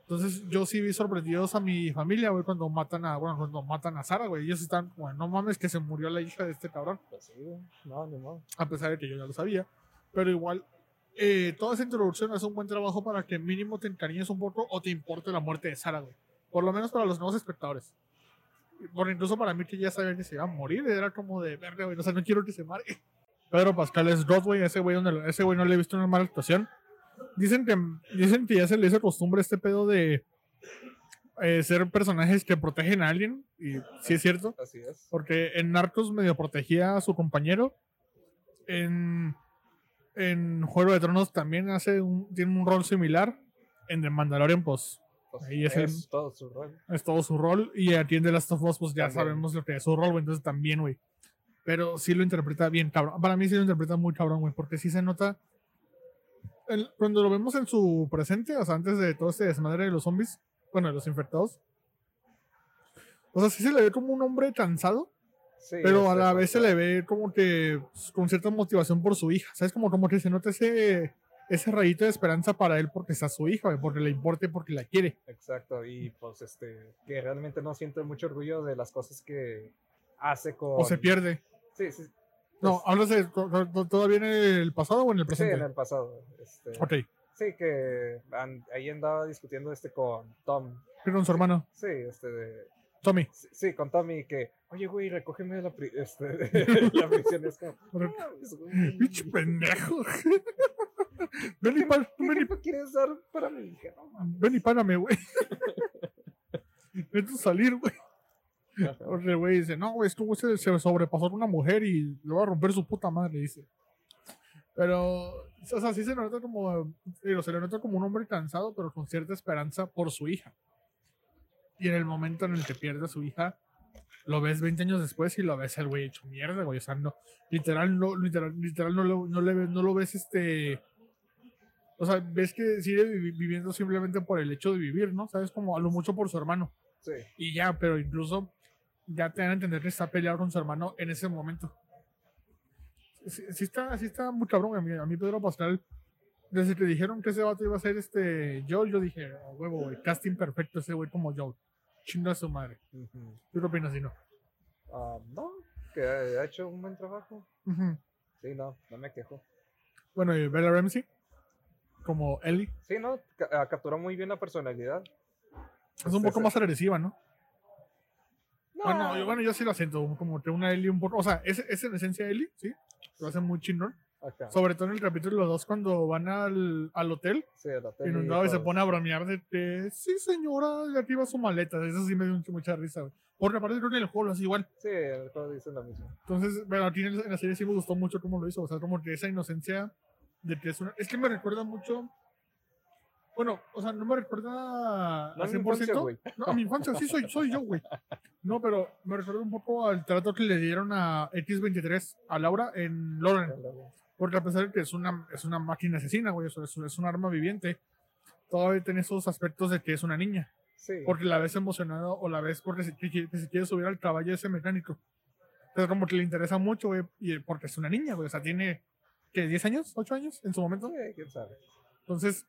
Entonces yo sí vi sorprendidos a mi familia, güey, cuando matan a, bueno, cuando matan a Sara, güey. Ellos están, como, no mames que se murió la hija de este cabrón Pues sí, güey. No, ni modo. a pesar de que yo ya lo sabía. Pero igual, eh, toda esa introducción hace un buen trabajo para que mínimo te encariñes un poco o te importe la muerte de Sara, güey. Por lo menos para los nuevos espectadores. Por incluso para mí que ya sabían que se iba a morir, era como de verga, güey. O sea, no quiero que se mare. Pedro Pascal es God, güey. Ese güey, donde- ese güey no le he visto una mala actuación. Dicen que, dicen que ya se le hizo costumbre este pedo de eh, ser personajes que protegen a alguien. Y sí es cierto. Así es. Porque en Narcos medio protegía a su compañero. En, en Juego de Tronos también hace un, tiene un rol similar. En The Mandalorian, pues Pues, Ahí es es, el- todo su rol. es todo su rol. Y aquí en The Last of Us, pues ya También. sabemos lo que es su rol, güey. Entonces también, güey. Pero sí lo interpreta bien, cabrón. Para mí sí lo interpreta muy cabrón, güey. Porque sí se nota el- cuando lo vemos en su presente, o sea, antes de todo este desmadre de los zombies, bueno, de los infectados. O sea, sí se le ve como un hombre cansado, Sí, pero a la vez se le ve como que pues, con cierta motivación por su hija. ¿Sabes? Como, como que se nota ese, ese rayito de esperanza para él porque está su hija, porque le importa y porque la quiere. Exacto, y pues este, que realmente no siente mucho orgullo de las cosas que hace con... O se pierde. Sí, sí, No, pues, hablas de to- to- todavía en el pasado o en el sí, presente. en el pasado. Este, Ok, Sí, que an- ahí andaba discutiendo este con Tom. con su hermano, Sí, este de... Tommy. Sí, sí, con Tommy que, oye, güey, recógeme la, pri- este, la prisión. Es como, Re- "No mames, güey, Pinche pendejo. ven y, pa- ¿Qué ven y- quieres dar para mi hija? No mames". ven y párame, güey. Necesito salir, güey. El güey dice, no, güey, es que güey se, se sobrepasó una mujer y le va a romper su puta madre, dice. Pero, o sea, sí se nota como, digo, se le nota como un hombre cansado, pero con cierta esperanza por su hija. Y en el momento en el que pierde a su hija, lo ves 20 años después y lo ves el güey hecho mierda, güey. O sea, no, literal, no, literal, literal no, lo, no, le, no lo ves este... O sea, ves que sigue vivi- viviendo simplemente por el hecho de vivir, ¿no? Sabes, como a lo mucho por su hermano. Sí, Y ya, pero incluso ya te dan a entender que está peleado con su hermano en ese momento. Sí, sí está, sí está muy cabrón. A mí, a mí Pedro Pascal, desde que dijeron que ese vato iba a ser este Joel, yo dije, "A huevo, güey, casting perfecto ese güey como Joel. Chinga su madre. ujú. ¿Tú qué opinas, no? Ah, no, que ha hecho un buen trabajo. Sí, no, no me quejo. Bueno, y Bella Ramsey, como Ellie, Sí, no, ah, capturó muy bien la personalidad. es un poco Ese- más agresiva, ¿no? No, Bueno, yo, bueno, yo sí lo siento, como que una Ellie un poco. O sea, es, es en esencia Ellie, sí. Lo hace muy chingón. acá. Sobre todo en el capítulo 2, cuando van al, al hotel Sí, el hotel inundado y se pues, pone a bromear de que, sí, señora, ya activa su maleta. Eso sí me dio mucha, mucha risa, güey. Porque aparte creo que en el juego lo hace igual. Sí, en el juego dicen lo mismo. Entonces, bueno, aquí en, en la serie sí me gustó mucho cómo lo hizo. O sea, como que esa inocencia de que es una. Es que me recuerda mucho. Bueno, o sea, no me recuerda No al a mi infancia, 100%. güey. no, a mi infancia, sí, soy, soy yo, güey. No, pero me recuerda un poco al trato que le dieron a X23, a Laura, en Lauren. Porque a pesar de que es una, es una máquina asesina, güey, es, es un arma viviente, todavía tiene esos aspectos de que es una niña. Sí, Porque la ves emocionada o la ves porque se, que, que se quiere subir al caballo ese mecánico. Entonces, como que le interesa mucho, güey, y porque es una niña, güey. O sea, tiene, ¿qué? ¿10 años? ¿8 años en su momento? sí, quién sabe. Entonces,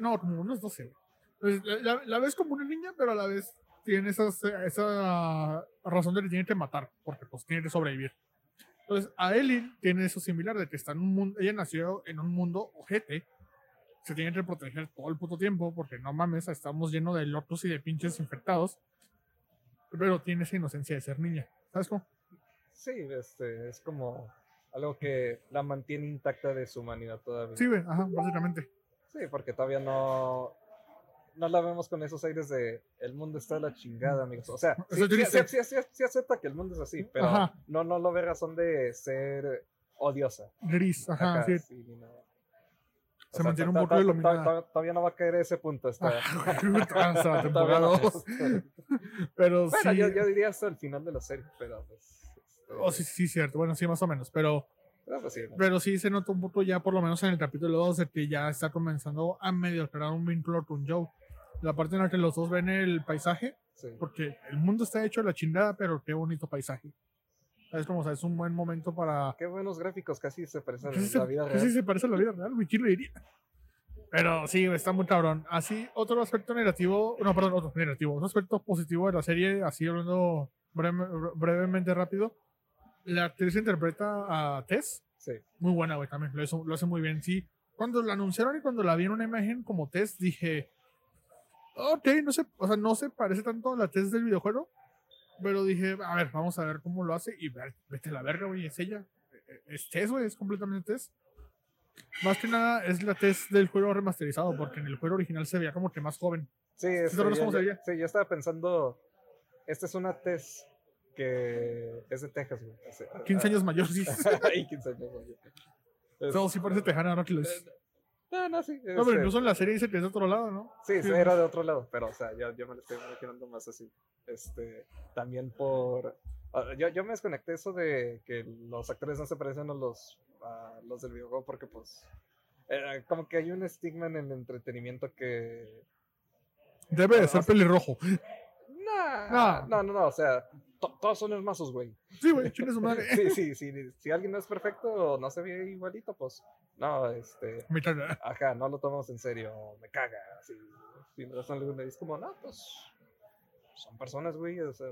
no, como unos 12. güey. Entonces, la, la ves como una niña, pero a la vez tiene esas, esa razón de que tiene que matar, porque pues tiene que sobrevivir. Entonces, a Ellie tiene eso similar, de que está en un mundo, ella nació en un mundo ojete, se tiene que proteger todo el puto tiempo, porque no mames, estamos llenos de locos y de pinches infectados, pero tiene esa inocencia de ser niña. ¿Sabes cómo? Sí, este, es como algo que la mantiene intacta de su humanidad todavía. Sí, güey, ajá, básicamente. Sí, porque todavía no, no la vemos con esos aires de el mundo está de la chingada, amigos. O sea, sí, sí, sí, sí, acepta que el mundo es así, pero Ajá. no, no lo ve razón de ser odiosa. Gris, ajá, Acá, sí. Se sea, mantiene un poco iluminada. to- Todavía no va a caer ese punto. La todavía temporada no. 2. Pero Bueno, yo, yo diría hasta el final de la serie, pero pues. este, Oh, sí, sí, cierto. Bueno, sí, más o menos. Pero, pero, pues, pero sí se nota un poco ya, por lo menos en el capítulo 2, de que ya está comenzando a medio crear un vínculo con Joe. La parte en la que los dos ven el paisaje, Sí. porque el mundo está hecho a la chingada, pero qué bonito paisaje. Es como, o sea, es un buen momento para. Qué buenos gráficos, casi se parecen a Casi la vida casi real. se parece a la vida real, ¿quién lo diría? Pero sí, está muy cabrón. Así, otro aspecto negativo, no, perdón, otro negativo, otro aspecto positivo de la serie, así hablando breve- brevemente rápido. La actriz que interpreta a Tess, Sí. muy buena, güey, también, lo, hizo- lo hace muy bien. Sí, cuando la anunciaron y cuando la vi en una imagen como Tess, dije, ok, no sé, o sea, no se parece tanto a la Tess del videojuego, pero dije, a ver, vamos a ver cómo lo hace y vete a la verga, güey, es ella. Eh, Es Tess, güey, es completamente Tess. Más que nada es la Tess del juego remasterizado, porque en el juego original se veía como que más joven. Sí, este, acuerdas yo, se yo- sí, yo estaba pensando, esta es una test que es de Texas, güey. O sea, 15 años mayor, sí. Ay, 15 años mayor. Es- No, sí parece tejana ahora que lo es. No, no, sí. No, pero este, incluso en la serie dice que es de otro lado, ¿no? Sí, Sí. era de otro lado, pero o sea, yo, yo me lo estoy imaginando más así. Este, también por... ah, yo, yo me desconecté eso de que los actores no se parecen a los, a los del videojuego porque pues Eh, como que hay un estigma en el entretenimiento que. Debe de ser pelirrojo. Nah, No. no, no, no, o sea, to- todos son hermosos, güey. Sí, güey, chingue su madre. Sí, sí, sí. Si alguien no es perfecto o no se ve igualito, pues. No, este. Me caga. Ajá, no lo tomamos en serio, me caga. Así, sin razón alguna. Es como, no, pues. Son personas, güey. O sea.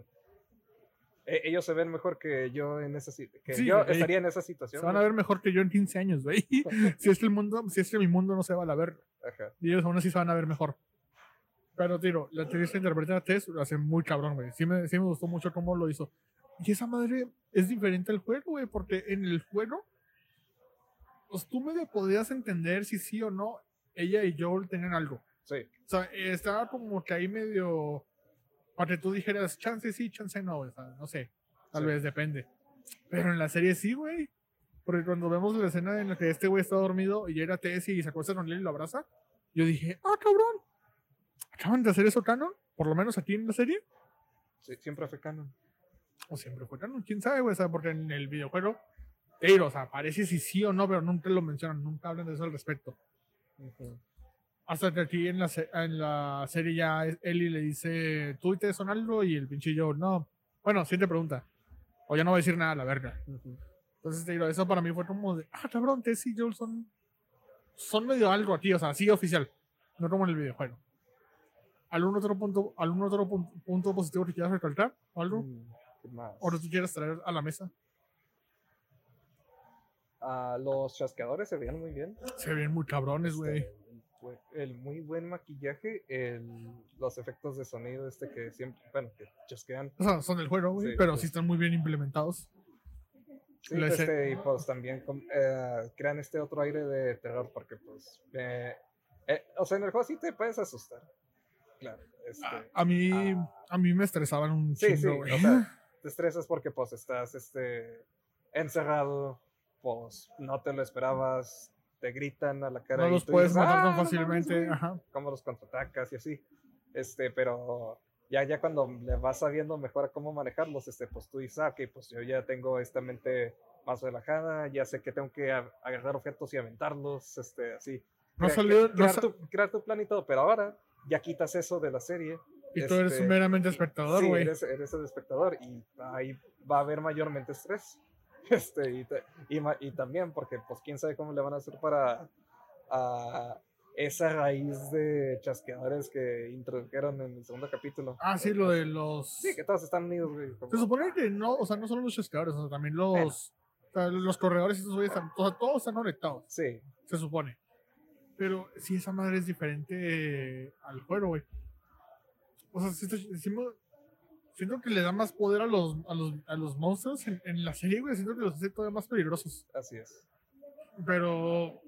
e- ellos se ven mejor que yo en esa que Sí, yo estaría en esa situación. Se van a ver mejor que yo en 15 años, güey. Si es que el mundo, si es que mi mundo no se va a la ver. Ajá. Y ellos aún así se van a ver mejor. Pero, tiro, la actriz que interpreta a Tess lo hace muy cabrón, güey. Sí me, sí me gustó mucho cómo lo hizo. Y esa madre es diferente al juego, güey, porque en el juego, pues tú medio podías entender si sí o no ella y Joel tenían algo. Sí. O sea, estaba como que ahí medio. Para que tú dijeras, chance sí, chance no, o sea, no sé. Tal Sí. vez depende. Pero en la serie sí, güey. Porque cuando vemos la escena en la que este güey está dormido y llega Tess y se acuesta con él y lo abraza, yo dije, ah, cabrón. ¿Acaban de hacer eso canon? Por lo menos aquí en la serie. sí, siempre fue canon. O siempre fue canon, quién sabe, güey. O sea, porque en el videojuego, te digo, o sea, parece si sí o no, pero nunca lo mencionan, nunca hablan de eso al respecto. Ujú. Hasta que aquí en la, en la serie ya Ellie le dice, ¿tú y te son algo? Y el pinche Joel, no. Bueno, siguiente pregunta. O ya no voy a decir nada, la verga. Ujú. Entonces te digo, eso para mí fue como de, ah, cabrón, Tess y Joel son, son medio algo aquí, o sea, sí oficial, no como en el videojuego. ¿Algún otro punto, algún otro punto, positivo que quieras recalcar? ¿O algo? Mm, ¿qué más? ¿O tú quieras traer a la mesa? Ah, los chasqueadores se veían muy bien. Se ven muy cabrones, güey. Este, el buen- El muy buen maquillaje, el, los efectos de sonido este que siempre, bueno, que chasquean. O sea, son del juego, güey, Sí, pero sí. sí están muy bien implementados. Sí, este, y pues también eh, crean este otro aire de terror porque pues, eh, eh, o sea, en el juego sí te puedes asustar. Claro, este, A, a mí, ah. a mí me estresaban un Sí, sí, chingo, güey. o sea, te estresas porque pues estás este, encerrado, pues no te lo esperabas, te gritan a la cara. no y los tú puedes dices, matar "Ah, tan no mames, fácilmente. güey", Ajá. cómo los contraatacas y así. Este, pero ya, ya cuando le vas sabiendo mejor a cómo manejarlos, este, pues tú dices, ah, ok, pues yo ya tengo esta mente más relajada, ya sé que tengo que agarrar objetos y aventarlos, este, así. No salió, cre- no crear, sa- tu, crear tu plan y todo, pero ahora ya quitas eso de la serie. y tú eres este, meramente espectador, sí, güey. eres, eres el espectador y ahí va a haber mayormente estrés. Este, y, te- y, y también porque pues quién sabe cómo le van a hacer para a esa raíz de chasqueadores que introdujeron en el segundo capítulo. Ah, sí, lo de los. Sí, que todos están unidos, güey. como- Se supone que no, o sea, no solo los chasqueadores, o sea, también los, Bueno. los corredores y esos güeyes, están- sea, todos están conectados, Sí, se supone. Pero sí, esa madre es diferente eh, al juego, güey. O sea, decimos- siento que le da más poder a los, a los, a los monstruos en, en la serie, güey. Siento que los hace todavía más peligrosos. así es. Pero.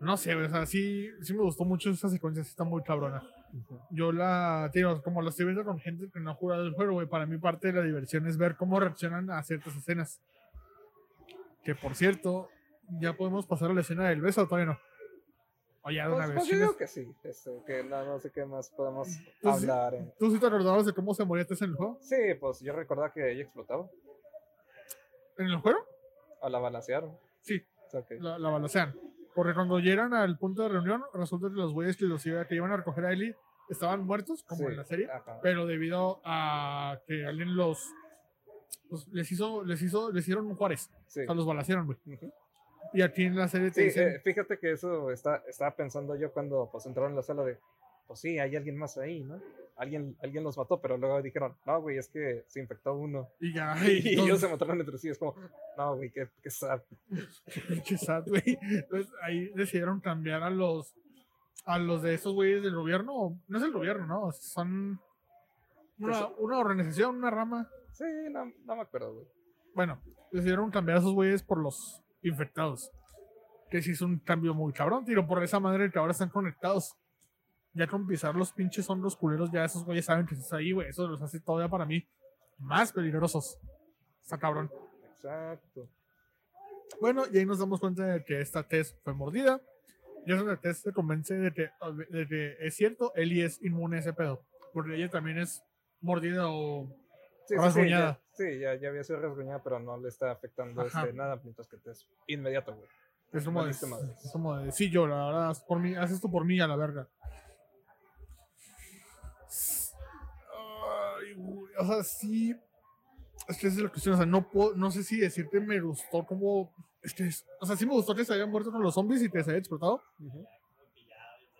No sé, güey, o sea, sí, sí me gustó mucho esa secuencia, sí está muy cabrona. Yo la, tío, como la estoy viendo con gente que no ha jugado el juego, güey, para mí parte de la diversión es ver cómo reaccionan a ciertas escenas. Que por cierto, ya podemos pasar a la escena del beso, ¿o todavía no. O ya de una Pues, vez. pues yo digo que sí, este, que no, no sé qué más podemos sí. hablar. en- ¿Tú sí te acordabas de cómo se moría en el juego? Sí, pues yo recordaba que ella explotaba ¿En el juego? o la balancearon. Sí, la, la balancean. Porque cuando llegan al punto de reunión, resulta que los güeyes que los iba- que iban a recoger a Ellie estaban muertos, como sí, en la serie. ajá. pero debido a que alguien los pues, les hizo les hizo les hicieron un Juárez Sí. o sea los balacearon güey. Y aquí en la serie te Sí, dicen eh, fíjate que eso está, estaba pensando yo cuando pues entraron en la sala de, pues sí, hay alguien más ahí, ¿no? Alguien, alguien los mató, pero luego dijeron, no, güey, es que se infectó uno. y ya Y, y ellos se mataron entre sí, es como, no, güey, qué, qué sad. pinche sad, güey entonces ahí decidieron cambiar a los a los de esos güeyes del gobierno no es el gobierno no son una, una organización una rama Sí, no, no me acuerdo, güey. bueno decidieron cambiar a esos güeyes por los infectados. Que sí es un cambio muy cabrón tiro por esa madre que ahora están conectados. Ya con pisar los pinches hombros culeros ya esos güeyes saben que estás ahí güey. Eso los hace todavía para mí más peligrosos. Está cabrón. Exacto. bueno y ahí nos damos cuenta de que esta Tess fue mordida. Y es donde Tess se convence de que, de que es cierto Ellie es inmune a ese pedo. Porque ella también es mordida o sí, Rasguñada. Sí, ya, ya había sido rasguñada, pero no le está afectando este, nada, mientras que te es inmediato, güey. Es como, de, es como de, sí, yo, la verdad, haz, por mí, haz esto por mí a la verga. Ay, güey, o sea, sí. Es que esa es la cuestión, o sea, no, puedo, no sé si decirte me gustó como. Es que, es- o sea, sí me gustó que se hayan muerto con los zombies y que se haya explotado.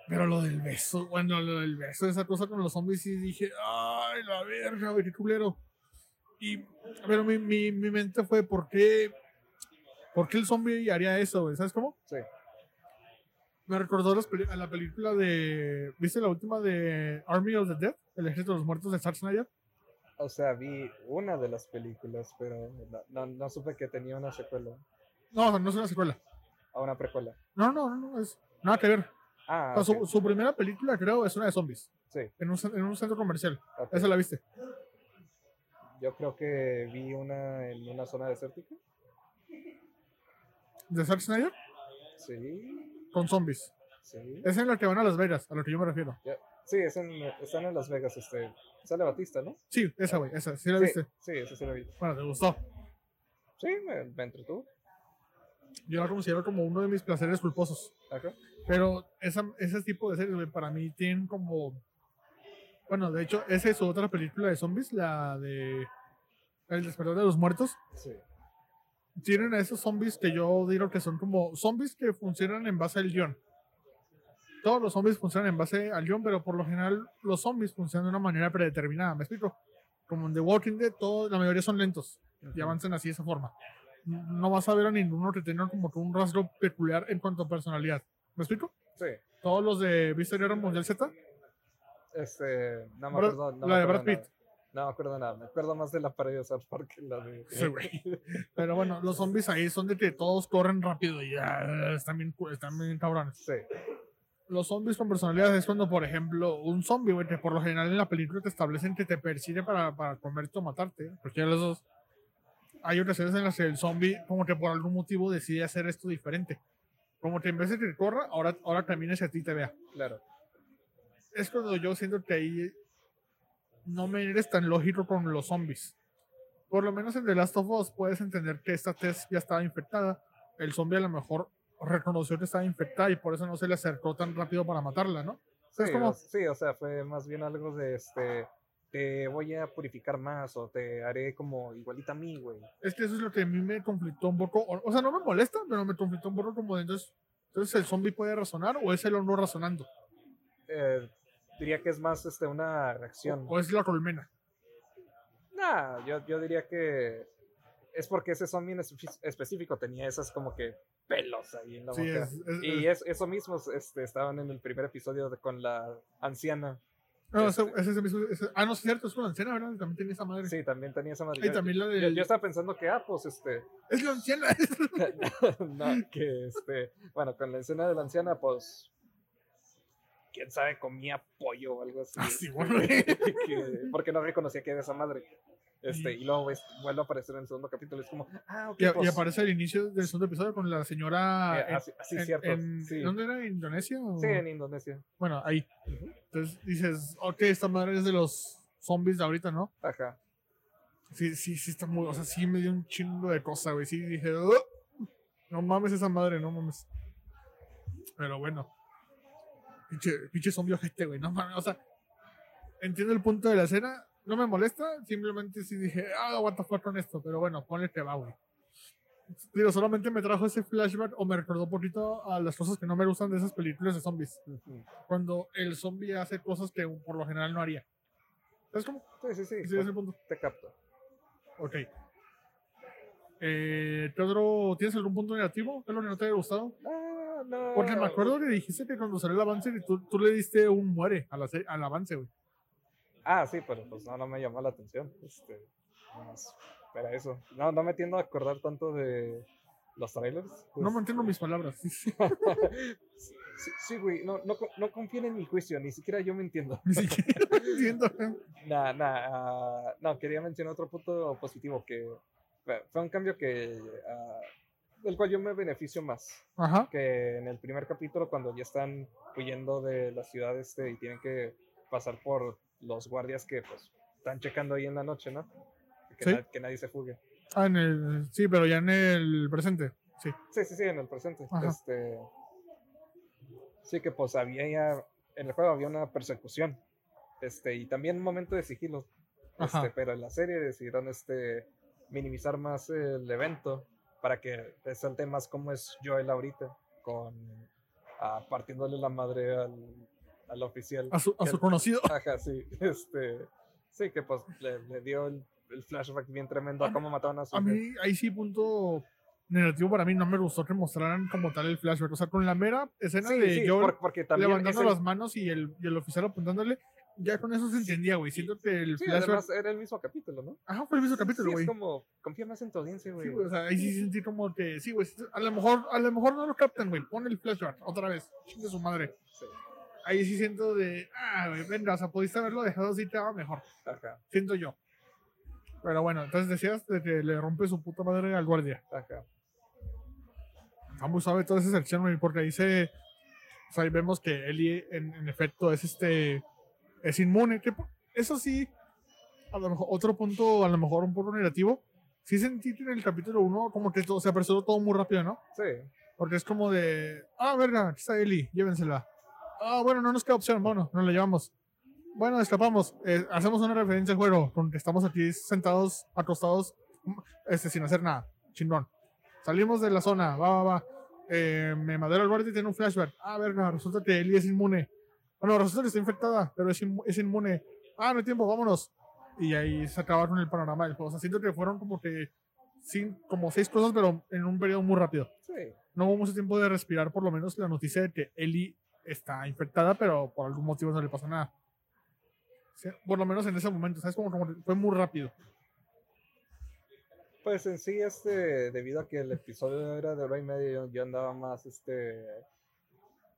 Pero lo del beso, bueno, lo del beso, esa cosa con los zombies, sí dije, ay, la verga, güey, qué culero. Y, pero mi, mi, mi mente fue, ¿por qué, ¿por qué el zombie haría eso, güey? ¿Sabes cómo? Sí. Me recordó las a la película de, ¿viste la última de Army of the Dead? El ejército de los muertos de Zack Snyder. O sea, vi una de las películas, pero no, no, no supe que tenía una secuela No, no es una secuela. o una precuela. No, no, no, no, es nada que ver. Ah, O sea, ok, su, su primera película, creo, es una de zombies, sí. en un, en un centro comercial. ok. Esa la viste. Yo creo que vi una en una zona desértica. De Zack Snyder, Sí, con zombies. sí. Es en la que van a Las Vegas, a lo que yo me refiero. Ya- Sí, es en, están en Las Vegas, este. Sale Batista, ¿no? Sí, esa, güey, esa. ¿Sí la sí, viste? sí, esa sí la vi. Bueno, te gustó. Sí, me, me entretuvo. Yo la considero como uno de mis placeres culposos. Ajá. Pero esa, ese tipo de series, güey, para mí tienen como. Bueno, de hecho, esa es su otra película de zombies, la de. El despertar de los muertos. Sí. Tienen a esos zombies que yo digo que son como zombies que funcionan en base al guion. Todos los zombies funcionan en base al guion, pero por lo general los zombies funcionan de una manera predeterminada. ¿Me explico? Como en The Walking Dead, todo, la mayoría son lentos y avanzan así de esa forma. No vas a ver a ninguno que tenga como que un rasgo peculiar en cuanto a personalidad. ¿Me explico? Sí. Todos los de ¿Viste Guerra Mundial Z? Este. No me acuerdo. No la me de Brad nada. No me acuerdo nada. Me acuerdo más de la pared de South Park que la de. Sí, güey. Pero bueno, los zombies ahí son de que todos corren rápido y ya están bien, están bien cabrones. Sí. Los zombies con personalidad es cuando, por ejemplo, un zombie, güey, que por lo general en la película te establecen que te persigue para, para comerte o matarte. Cualquiera de los dos. Hay ocasiones en las que el zombie, como que por algún motivo, decide hacer esto diferente. Como que en vez de que corra, ahora, ahora camina hacia ti y te vea. Claro. Es cuando yo siento que ahí no me eres tan lógico con los zombies. Por lo menos en The Last of Us puedes entender que esta Tess ya estaba infectada. El zombie a lo mejor reconoció que estaba infectada y por eso no se le acercó tan rápido para matarla, ¿no? Sí, Es como- o, sí, o sea, fue más bien algo de este. Te voy a purificar más o te haré como igualita a mí, güey. Es que eso es lo que a mí me conflictó un poco. O, o sea, no me molesta, pero me conflictó un poco como de entonces, entonces el zombie puede razonar o es el no razonando. Eh, diría que es más este, una reacción. O es la colmena. Nah, yo, yo diría que es porque ese zombie en espe- específico tenía esas como que pelos ahí en la Sí, boca. es, es- y es- es, eso mismo este, estaban en el primer episodio de- con la anciana. no, ese- este- ese mismo- ah, no, es cierto, es la anciana, ¿verdad? También tenía esa madre. Sí, también tenía esa madre. Y Yo- también la yo, del. yo estaba pensando que, ah, pues este. Es la anciana. no, que este. Bueno, con la escena de la anciana, pues. Quién sabe, comía pollo o algo así. Ah, sí, este, bueno. que- porque no reconocía que era esa madre. Este, Y- luego vuelve a aparecer en el segundo capítulo. Es como, ah, ok. Y, y pues, aparece al inicio del segundo episodio con la señora. eh, en- así, así, en- cierto. en- sí. ¿Dónde era? ¿En Indonesia? o- Sí, en Indonesia. Bueno, ahí. Entonces dices, ok, esta madre es de los zombies de ahorita, ¿no? Ajá. Sí, sí, sí, está muy. O sea, sí me dio un chingo de cosas, güey. Sí, dije, "Oh, no mames esa madre, no mames. Pero bueno. Pinche, pinche zombie ojete, güey, no mames. O sea, entiendo el punto de la escena. No me molesta, simplemente sí dije, ah, what the fuck con esto. Pero bueno, ponle que va, güey. Digo, solamente me trajo ese flashback o me recordó un poquito a las cosas que no me gustan de esas películas de zombies. Ujú. Cuando el zombie hace cosas que por lo general no haría. ¿Sabes cómo? Sí, sí, sí. Sí, ese punto. Te capto. Ok. Eh, Pedro, ¿tienes algún punto negativo? ¿Qué es lo que no te haya gustado? Ah, no. Porque me acuerdo que dijiste que cuando salió el avance tú, tú le diste un muere al avance, güey. Ah, sí, pero pues no, no me llamó la atención. Este, era eso. No, no me tiendo a acordar tanto de los trailers. No me Este, entiendo mis palabras. sí, güey, no, no, no confíen en mi juicio, ni siquiera yo me entiendo. Ni siquiera entiendo. Nah, nah, ah, no, quería mencionar otro punto positivo que fue un cambio que ah, del cual yo me beneficio más. Ajá. que en el primer capítulo cuando ya están huyendo de la ciudad este y tienen que pasar por los guardias que pues están checando ahí en la noche, ¿no? Que, Sí. na- que nadie se fugue. Ah, en el, sí, pero ya en el presente. Sí. Sí, sí, sí, en el presente. Ajá. Este. Sí, que pues había ya. En el juego había una persecución. Este, y también un momento de sigilo. Ajá. Este, pero en la serie decidieron este minimizar más el evento para que resalte más cómo es Joel ahorita, con ah, partiéndole la madre al, al oficial. A su, a su el- conocido. Ajá, sí. Este, sí, que pues le, le dio el, el flashback bien tremendo A a cómo mataron a su A mí, ahí sí, punto negativo para mí, no me gustó que mostraran como tal el flashback. O sea, con la mera escena Sí, de sí, Joel por- porque también levantando el- las manos y el, y el oficial apuntándole, ya con eso se entendía, güey. Siento que el Sí, flashback. además era el mismo capítulo, ¿no? Ajá, fue el mismo capítulo, Sí, güey. es como, confía más en tu audiencia, güey. Sí, güey, o sea, ahí sí sentí como que, sí, güey, a lo mejor, a lo mejor no lo captan, güey, pon el flashback otra vez, chingue su madre. Sí, Ahí sí siento de, ah, güey, venga, o sea, pudiste haberlo dejado así, te va mejor, Ajá, siento yo. Pero bueno, entonces decías de que le rompe su puta madre al guardia. ajá. Muy suave toda esa sección, güey, porque ahí se, o sea, ahí vemos que Ellie, en, en efecto, es este, es inmune, que eso sí, a lo mejor, otro punto, a lo mejor un poco negativo, sí sentí en el capítulo 1 como que todo, se apresuró todo muy rápido, ¿no? Sí, Porque es como de, ah, verga, aquí está Eli, llévensela. Ah, bueno, no nos queda opción, bueno, nos la llevamos. Bueno, escapamos. Eh, hacemos una referencia al juego, con que estamos aquí sentados, acostados, este, sin hacer nada. Chingón. Salimos de la zona, va, va, va. Eh, me madera el guardia y tiene un flashback. Ah, verga, resulta que Eli es inmune. Bueno, resulta que está infectada, pero es, inmu- es inmune. Ah, no hay tiempo, vámonos. Y ahí se acabaron el panorama del juego. O sea, siento que fueron como que, sin, como seis cosas, pero en un periodo muy rápido sí. no hubo mucho tiempo de respirar, por lo menos la noticia de que Ellie está infectada, pero por algún motivo no le pasa nada. Sí, por lo menos en ese momento, ¿sabes? Como, fue muy rápido. Pues en sí, este, debido a que el episodio era de hora y media, yo, yo andaba más, este,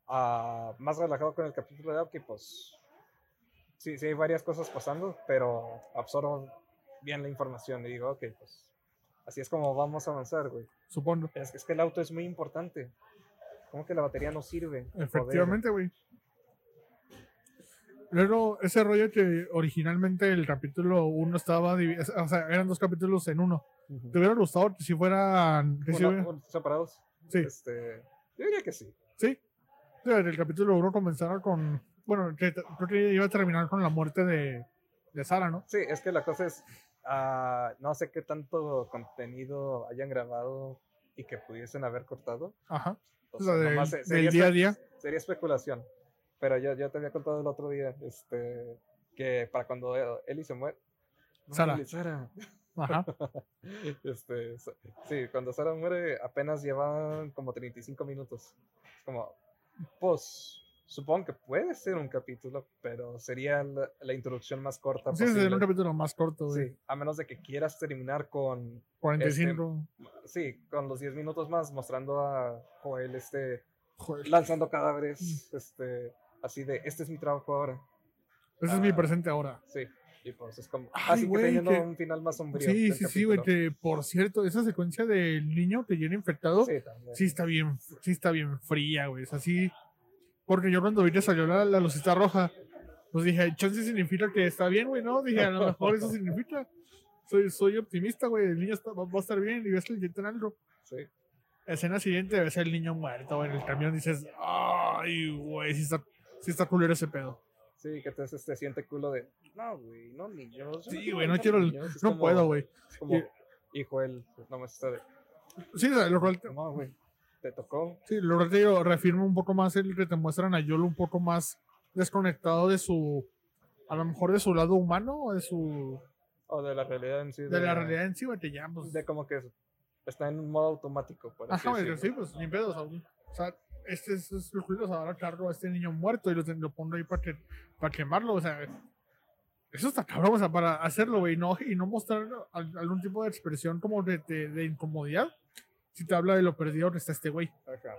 ah, más relajado con el capítulo de Aoki, pues, sí, sí hay varias cosas pasando, pero absorbo bien la información y digo, ok, pues, así es como vamos a avanzar, güey. Supongo. Es que, es que el auto es muy importante. ¿Cómo que la batería no sirve? Efectivamente, güey. Luego, ese rollo que originalmente el capítulo 1 estaba o sea, eran dos capítulos en uno. ¿Te hubiera gustado que si fueran, que si Uno- hubiera- uno separados. Sí. Este, yo diría que sí. Sí. Sí, el capítulo 1 comenzara con, bueno, que creo que iba a terminar con la muerte de, de Sara, ¿no? Sí, es que la cosa es, ah, no sé qué tanto contenido hayan grabado y que pudiesen haber cortado. Ajá. O La sea, se- del día a día. Sería especulación. Pero yo, yo te había contado el otro día, este, que para cuando eh, Ellie se muere. No, Sara. Sara. Ajá. Este, sí, cuando Sara muere apenas llevan como 35 minutos. Es como, pues, supongo que puede ser un capítulo, pero sería la, la introducción más corta Sí, sería un capítulo más corto, güey. Sí, a menos de que quieras terminar con, 45. sí, con los 10 minutos más mostrando a Joel este lanzando cadáveres, este, así de, este es mi trabajo ahora. Ese es mi ah, presente ahora. Sí, pues es como, Ay, así que güey, teniendo que- un final más sombrío. Sí, sí, sí, güey. Que por cierto, esa secuencia del niño que viene infectado, sí, Sí, está bien, sí está bien fría, güey. Es así. Porque yo cuando vi que salió la, la lucita roja, pues dije, chance significa que está bien, güey, ¿no? Dije, a lo mejor eso significa. Soy, soy optimista, güey. El niño está- va, va a estar bien y ves que le inyectan algo. Sí. Escena siguiente, ves al niño muerto güey, en el camión. Dices, ay, güey, sí está, sí está culero ese pedo. Sí, que te, te siente culo de, no, güey, no niños. yo Sí, güey, no quiero. niños". No como- puedo, güey. Como, hijo, él, no me está de, Sí, lo cual no, güey, te tocó. Sí, lo que te digo, reafirma un poco más el que te muestran a Yolo un poco más desconectado de su, a lo mejor de su lado humano o de su, O de la realidad en sí. de la realidad en sí, güey, que ya, pues, De como que está en un modo automático, por así ajá, güey, sí, pues, ni pedo, o sea, un- o sea, este es, es lo curioso, ahora cargo a este niño muerto y lo, lo pongo ahí para que, para quemarlo, o sea, eso está cabrón, o sea, para hacerlo, güey, no, y no mostrar al- algún tipo de expresión como de, de, de incomodidad, si te habla de lo perdido que está este güey. Ajá.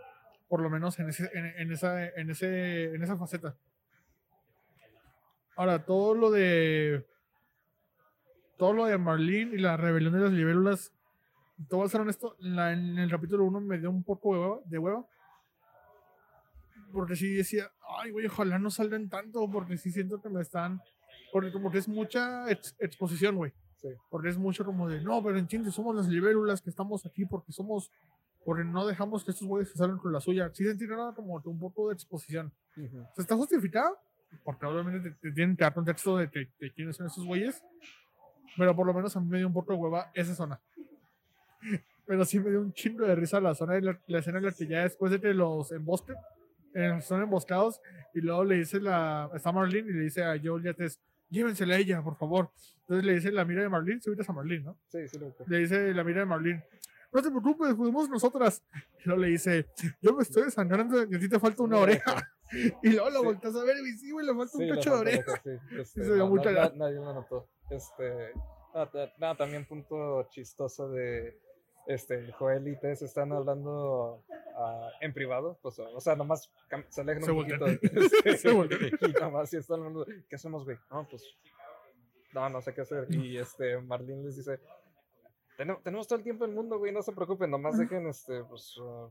por lo menos en, ese, en, en esa, en, ese, en esa faceta. Ahora, todo lo de. Todo lo de Marlene y la rebelión de las libélulas. Todo a ser honesto, la- en el capítulo 1 me dio un poco de hueva, de hueva. Porque sí decía, ay, güey, ojalá no salgan tanto, porque sí siento que me están. Porque como que es mucha ex- exposición, güey. Sí. Porque es mucho como de, no, pero entiende, somos las libélulas que estamos aquí porque somos porque no dejamos que estos güeyes se salgan con la suya. Sí sentí nada como un poco de exposición. Ujú. O sea, está justificado, porque obviamente te, te tienen que dar contexto de, que- de quiénes son esos güeyes, pero por lo menos a mí me dio un poco de hueva esa zona. Pero sí me dio un chingo de risa la zona de la, la escena en la que ya después de que los embosquen, son emboscados, y luego le dice la. Está Marlene y le dice a Joel Yates, llévensela a ella, por favor. Entonces le dice la mira de Marlene, si ubicas a Marlene, ¿no? Sí, sí, lo que. Le dice la mira de Marlene, no te preocupes, fuimos nosotras. Y luego le dice, yo me estoy desangrando y a ti te falta una oreja. Y luego lo Sí. volteas a ver y sí, güey, le falta Sí, un cacho de oreja. sí, este, se no, no, nadie lo notó. Este, no, también punto chistoso de este Joel y Tess están hablando ah, en privado, pues, o sea, nomás se alejan Se un voltean. poquito. este, Se y nomás sí están hablando, ¿qué hacemos, güey? No, pues, no, no sé qué hacer. Y este, Marlene les dice, "Tene- tenemos todo el tiempo del mundo, güey, no se preocupen, nomás dejen, este, pues, ah,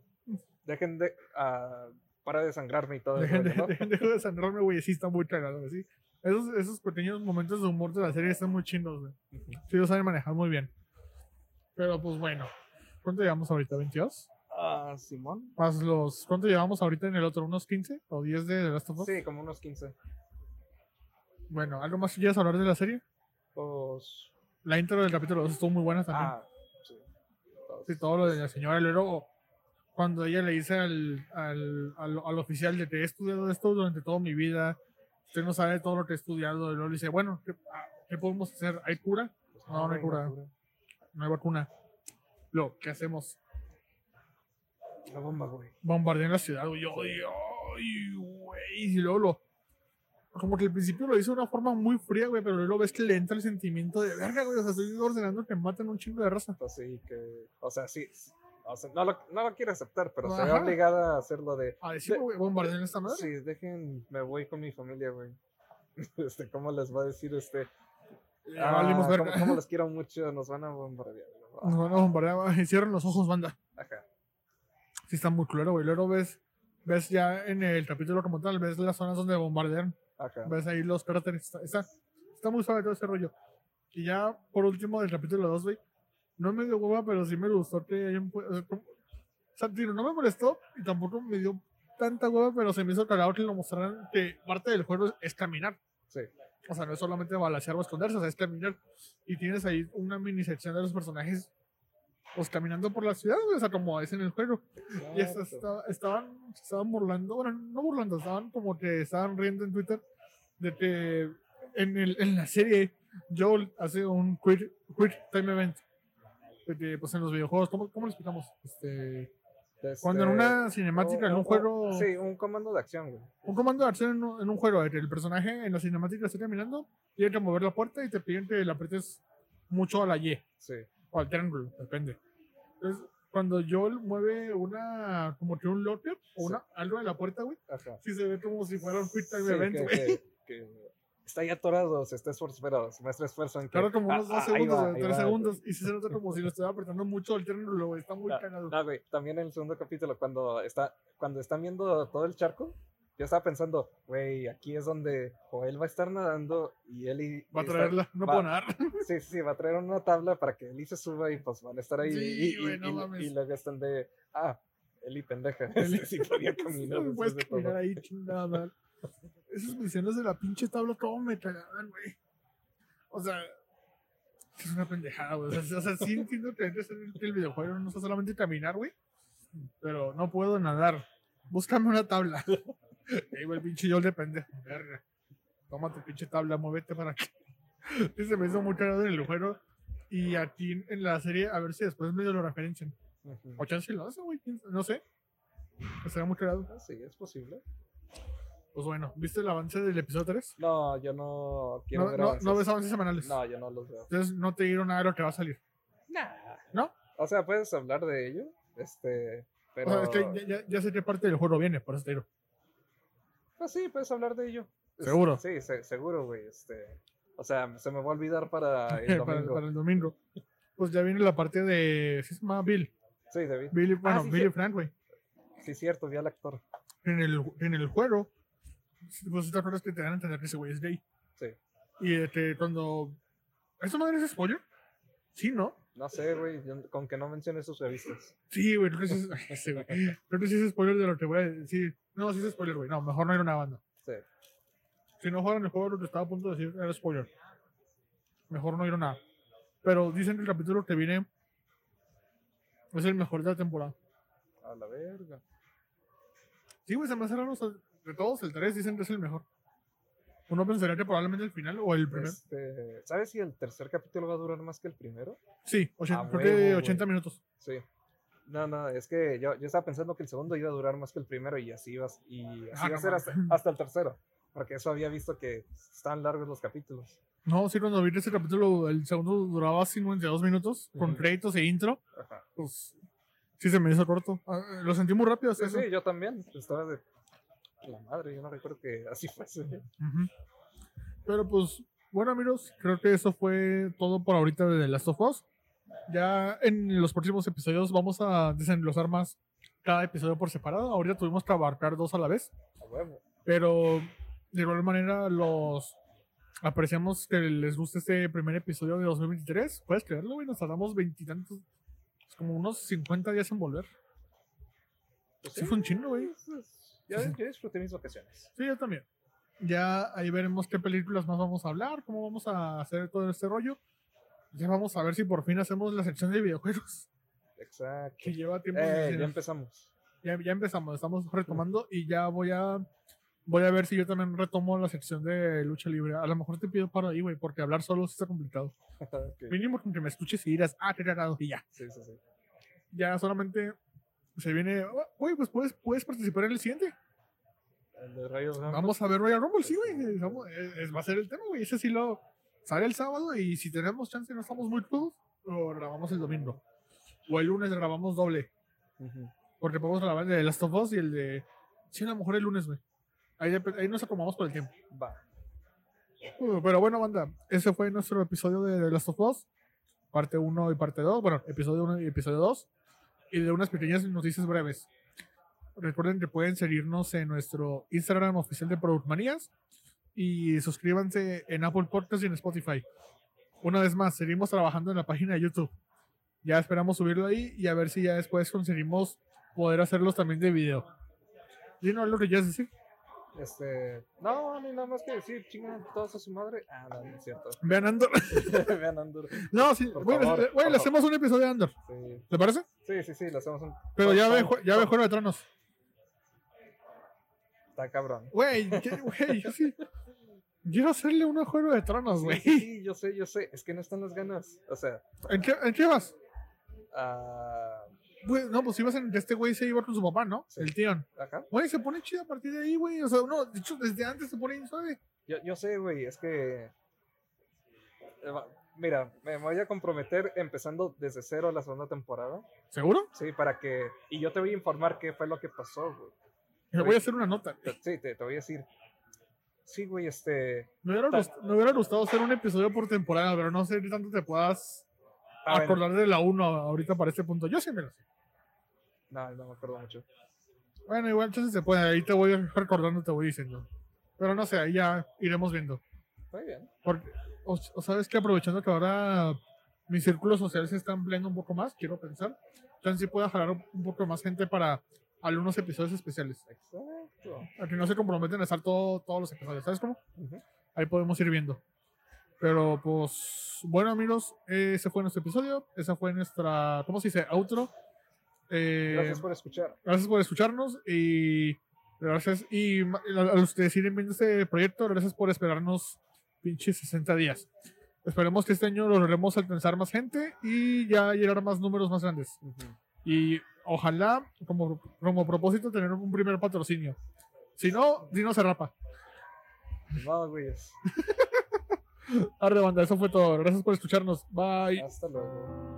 dejen de, ah, para de sangrarme y todo. Dejen de, ¿no? dejen de desangrarme, güey, sí está muy cagado, güey, sí. Esos, esos pequeños momentos de humor de la serie están muy chinos, güey. Sí, lo saben manejar muy bien. Pero pues bueno, ¿cuánto llevamos ahorita? ¿22? Ah, Simón. Más los, ¿cuánto llevamos ahorita en el otro? ¿Unos 15 o 10 de The Last of Us? Sí, como unos 15. Bueno, ¿algo más que quieras hablar de la serie? Pues. La intro del capítulo 2 estuvo muy buena también. Ah, sí. Dos. Sí, todo lo de la señora luego cuando ella le dice al, al, al, al oficial de que he estudiado esto durante toda mi vida, usted no sabe todo lo que he estudiado, y luego le dice, bueno, ¿qué, ah, ¿qué podemos hacer? ¿Hay cura? Pues, no, no hay cura. No hay vacuna. Luego, ¿qué hacemos? La bomba, güey. Bombardean la ciudad, güey. Yo, ay, güey. Y luego lo... Como que al principio lo hizo de una forma muy fría, güey, pero luego ves que le entra el sentimiento de verga, güey. O sea, estoy ordenando que maten un chingo de raza. Pues sí, que. O sea, sí. O sea, no lo, no lo quiere aceptar, pero se ve obligada a hacerlo de. A decir, güey, bombardean esta madre. Sí, dejen, me voy con mi familia, güey. Este, ¿cómo les va a decir este? Ah, verga. como, como los quiero mucho, nos van a bombardear. Nos van a bombardear, güey. Cierren los ojos, banda. Ajá. Sí, está muy claro, güey. Luego ves, ves ya en el capítulo como tal, ves las zonas donde bombardean. Ajá. Ves ahí los cráteres. Está, está, está muy suave todo ese rollo. Y ya, por último, del capítulo 2, güey. No me dio hueva, pero sí me gustó que hayan. O sea, no me molestó y tampoco me dio tanta hueva, pero se me hizo cagado que lo mostraran que parte del juego es caminar. Sí. O sea, no es solamente balancear o esconderse, o sea, es caminar. Y tienes ahí una mini sección de los personajes, pues caminando por la ciudad, o sea, como es en el juego. Y hasta estaban, estaban burlando, bueno, no burlando, estaban como que estaban riendo en Twitter de que en, el, en la serie Joel hace un quick, quick time event. De que, pues en los videojuegos, ¿cómo, cómo lo explicamos? Este, cuando en una cinemática, en un juego, Sí, un comando de acción, güey. un comando de acción en un, en un juego, el personaje en la cinemática está caminando, tiene que mover la puerta y te piden que le aprietes mucho a la Y Sí. o al triángulo, depende. Entonces, cuando Joel mueve una, como que un locker o Sí. una, algo de la puerta, güey, Ajá. sí se ve como si fuera un quick time Sí, event, que, güey. que- que está ahí atorado, se está esfuerzo, pero se muestra esfuerzo en que. Claro, como ah, unos ah, dos ahí segundos va, va. segundos, y se nota como si lo estuviera apretando mucho el triángulo. Está muy No, cagado. No, güey, también en el segundo capítulo, cuando está cuando están viendo todo el charco, yo estaba pensando, güey, aquí es donde Joel va a estar nadando y Eli. Va a traerla, no va- puedo nadar. Sí, sí, va a traer una tabla para que Eli se suba y pues van a estar ahí. Sí, y, y- güey, no y- mames. y luego están de, ah, Eli pendeja. Eli- sí podía caminar No puedes de caminar ahí, chingada. Esas misiones de la pinche tabla, cómo me cagaban, güey. O sea, es una pendejada, güey. O sea, o sea, sí entiendo que el, videojuego no es solamente caminar, güey. Pero no puedo nadar. Búscame una tabla. Ahí va el pinche yo de pendejo. Verga. Toma tu pinche tabla, muévete para aquí. Sí, se me hizo muy cagado en el juego. Y aquí en la serie, a ver si después medio lo referencian. O chance lo hace, güey. No sé. Estaría muy cagado. Ah, Sí, es posible. Pues bueno, ¿viste el avance del episodio 3? No, yo no quiero No, ver no, avances. no ves avances semanales. No, yo no los veo. Entonces no te dieron nada de lo que va a salir. Nah. ¿No? O sea, puedes hablar de ello, este, pero... O sea, es que ya, ya, ya sé qué parte del juego viene, por eso te digo. Pues sí, puedes hablar de ello. ¿Seguro? Sí, se- seguro, güey, este... O sea, se me va a olvidar para el para, domingo. para el domingo. Pues ya viene la parte de. ¿sí se llama Bill? Sí, David. Billy, bueno, Ah, sí, Billy sí. Frank, güey. Sí, cierto, vi al actor. En el, en el juego, pues te acuerdas que te dan a entender que ese güey es gay. Sí. Y este, cuando. ¿Eso no es spoiler? Sí, ¿no? No sé, güey, con que no menciones sus revistas. Sí, güey, creo que sí es, sí. Creo que sí es spoiler de lo que voy a decir. No, sí es spoiler, güey. No, mejor no ir a una banda. Sí. Si no juegan el juego, lo que estaba a punto de decir era spoiler. Mejor no ir a nada. Pero dicen que el capítulo que viene es el mejor de la temporada. A la verga. Sí, güey, se me hace raro. o sea, de todos, el 3 dicen que es el mejor. Uno pensaría que probablemente el final o el primero. Este, ¿Sabes si el tercer capítulo va a durar más que el primero? Sí, ochen- A creo que güey. 80 minutos. Sí. No, no, es que yo, yo estaba pensando que el segundo iba a durar más que el primero y así iba, y así Ah, iba a ser hasta, hasta el tercero. Porque eso había visto que están largos los capítulos. No, sí, cuando vi ese capítulo, el segundo duraba 52 minutos, con créditos e intro. Ajá. Pues sí se me hizo corto. Ah, Lo sentí muy rápido. Sí, eso. sí, yo también. Estaba de la madre, yo no recuerdo que así fuese. Ujú. Pero pues, bueno amigos, creo que eso fue todo por ahorita de The Last of Us. Ya en los próximos episodios vamos a desenglosar más cada episodio por separado. Ahorita tuvimos que abarcar dos a la vez, pero de igual manera los apreciamos que les guste este primer episodio de 2023. Puedes creerlo, güey, nos tardamos veintitantos, es como unos 50 días en volver. Pues Sí, fue un chingo, güey. Yo, yo disfruté mis vacaciones. Sí, yo también. Ya ahí veremos qué películas más vamos a hablar, cómo vamos a hacer todo este rollo. Ya vamos a ver si por fin hacemos la sección de videojuegos, Exacto. que lleva tiempo. Eh, ya empezamos. ya, ya empezamos, estamos retomando y ya voy a voy a ver si yo también retomo la sección de lucha libre. A lo mejor te pido para ahí, güey, porque hablar solo sí está complicado. Ok. Mínimo con que me escuches y dirás, ah, qué cagado, y ya. Sí, sí, sí. Ya solamente se viene, güey, pues puedes, puedes participar en el siguiente. El de Rayos. Vamos a ver Royal Rumble, sí, güey. Va a ser el tema, güey. Ese sí lo sale el sábado y si tenemos chance y no estamos muy crudos, lo grabamos el domingo. O el lunes grabamos doble. Porque podemos grabar el de Last of Us y el de. Sí, a lo mejor el lunes, güey. Ahí, ahí nos acomodamos por el tiempo. Va. Uh, Pero bueno, banda, ese fue nuestro episodio de The Last of Us, parte 1 y parte 2. Bueno, episodio 1 y episodio 2. Y de unas pequeñas noticias breves. Recuerden que pueden seguirnos en nuestro Instagram oficial de Productmanías y suscríbanse en Apple Podcasts y en Spotify. Una vez más, seguimos trabajando en la página de YouTube. Ya esperamos subirlo ahí y a ver si ya después conseguimos poder hacerlos también de video. ¿Y no es lo que quieres decir? Este. No, ni nada más que decir, chingan todos a su madre. Ah, no, no es cierto. Vean Andor. Vean Andor. No, sí, Por güey, favor, le- güey, le hacemos un episodio de Andor. Sí, ¿Te parece? sí, sí, sí, lo hacemos un. Pero ya ve, ya ve Juego de Tronos. Está cabrón. Güey, ¿qué- güey, yo sí. Quiero hacerle una Juego de Tronos, güey. sí, sí, yo sé, yo sé. Es que no están las ganas. O sea, ¿En qué, ¿En qué vas? ah, Güey, no, pues ibas en este güey se iba con su papá, ¿no? Sí. El tío. acá. Güey, se pone chido a partir de ahí, güey. O sea, no, de hecho, desde antes se pone suave. Yo, yo sé, güey, es que. eh, Mira, me voy a comprometer empezando desde cero la segunda temporada. ¿Seguro? Sí, para que. Y yo te voy a informar qué fue lo que pasó, güey. Le voy a hacer una nota. Te- Sí, te, te voy a decir. Sí, güey, este. Me hubiera, gust- me hubiera gustado hacer un episodio por temporada, pero no sé qué tanto te puedas Ah, bueno, acordar de la 1 ahorita para este punto. Yo sí me lo sé. No, no me acuerdo mucho. Bueno, igual entonces se puede. Ahí te voy recordando, te voy diciendo. Pero no sé, ahí ya iremos viendo. Muy bien. Porque, o, o sabes que aprovechando que ahora mi círculo social se está ampliando un poco más, quiero pensar, entonces sí puedo jalar un, poco más gente para algunos episodios especiales. Exacto. A que no se comprometen a estar todo- todos los episodios, ¿sabes cómo? Ujú. Ahí podemos ir viendo. Pero pues, bueno amigos, ese fue nuestro episodio, esa fue nuestra, ¿cómo se dice? Outro. Eh, Gracias por escuchar. gracias por escucharnos y gracias y a los que siguen viendo este proyecto, gracias por esperarnos pinches 60 días. Esperemos que este año logremos alcanzar más gente y ya llegar a más números más grandes. Ujú. Y ojalá, como, como propósito, tener un primer patrocinio. Si no, Dino se rapa. No, güey. es- Arre, banda, eso fue todo. Gracias por escucharnos. Bye. Hasta luego.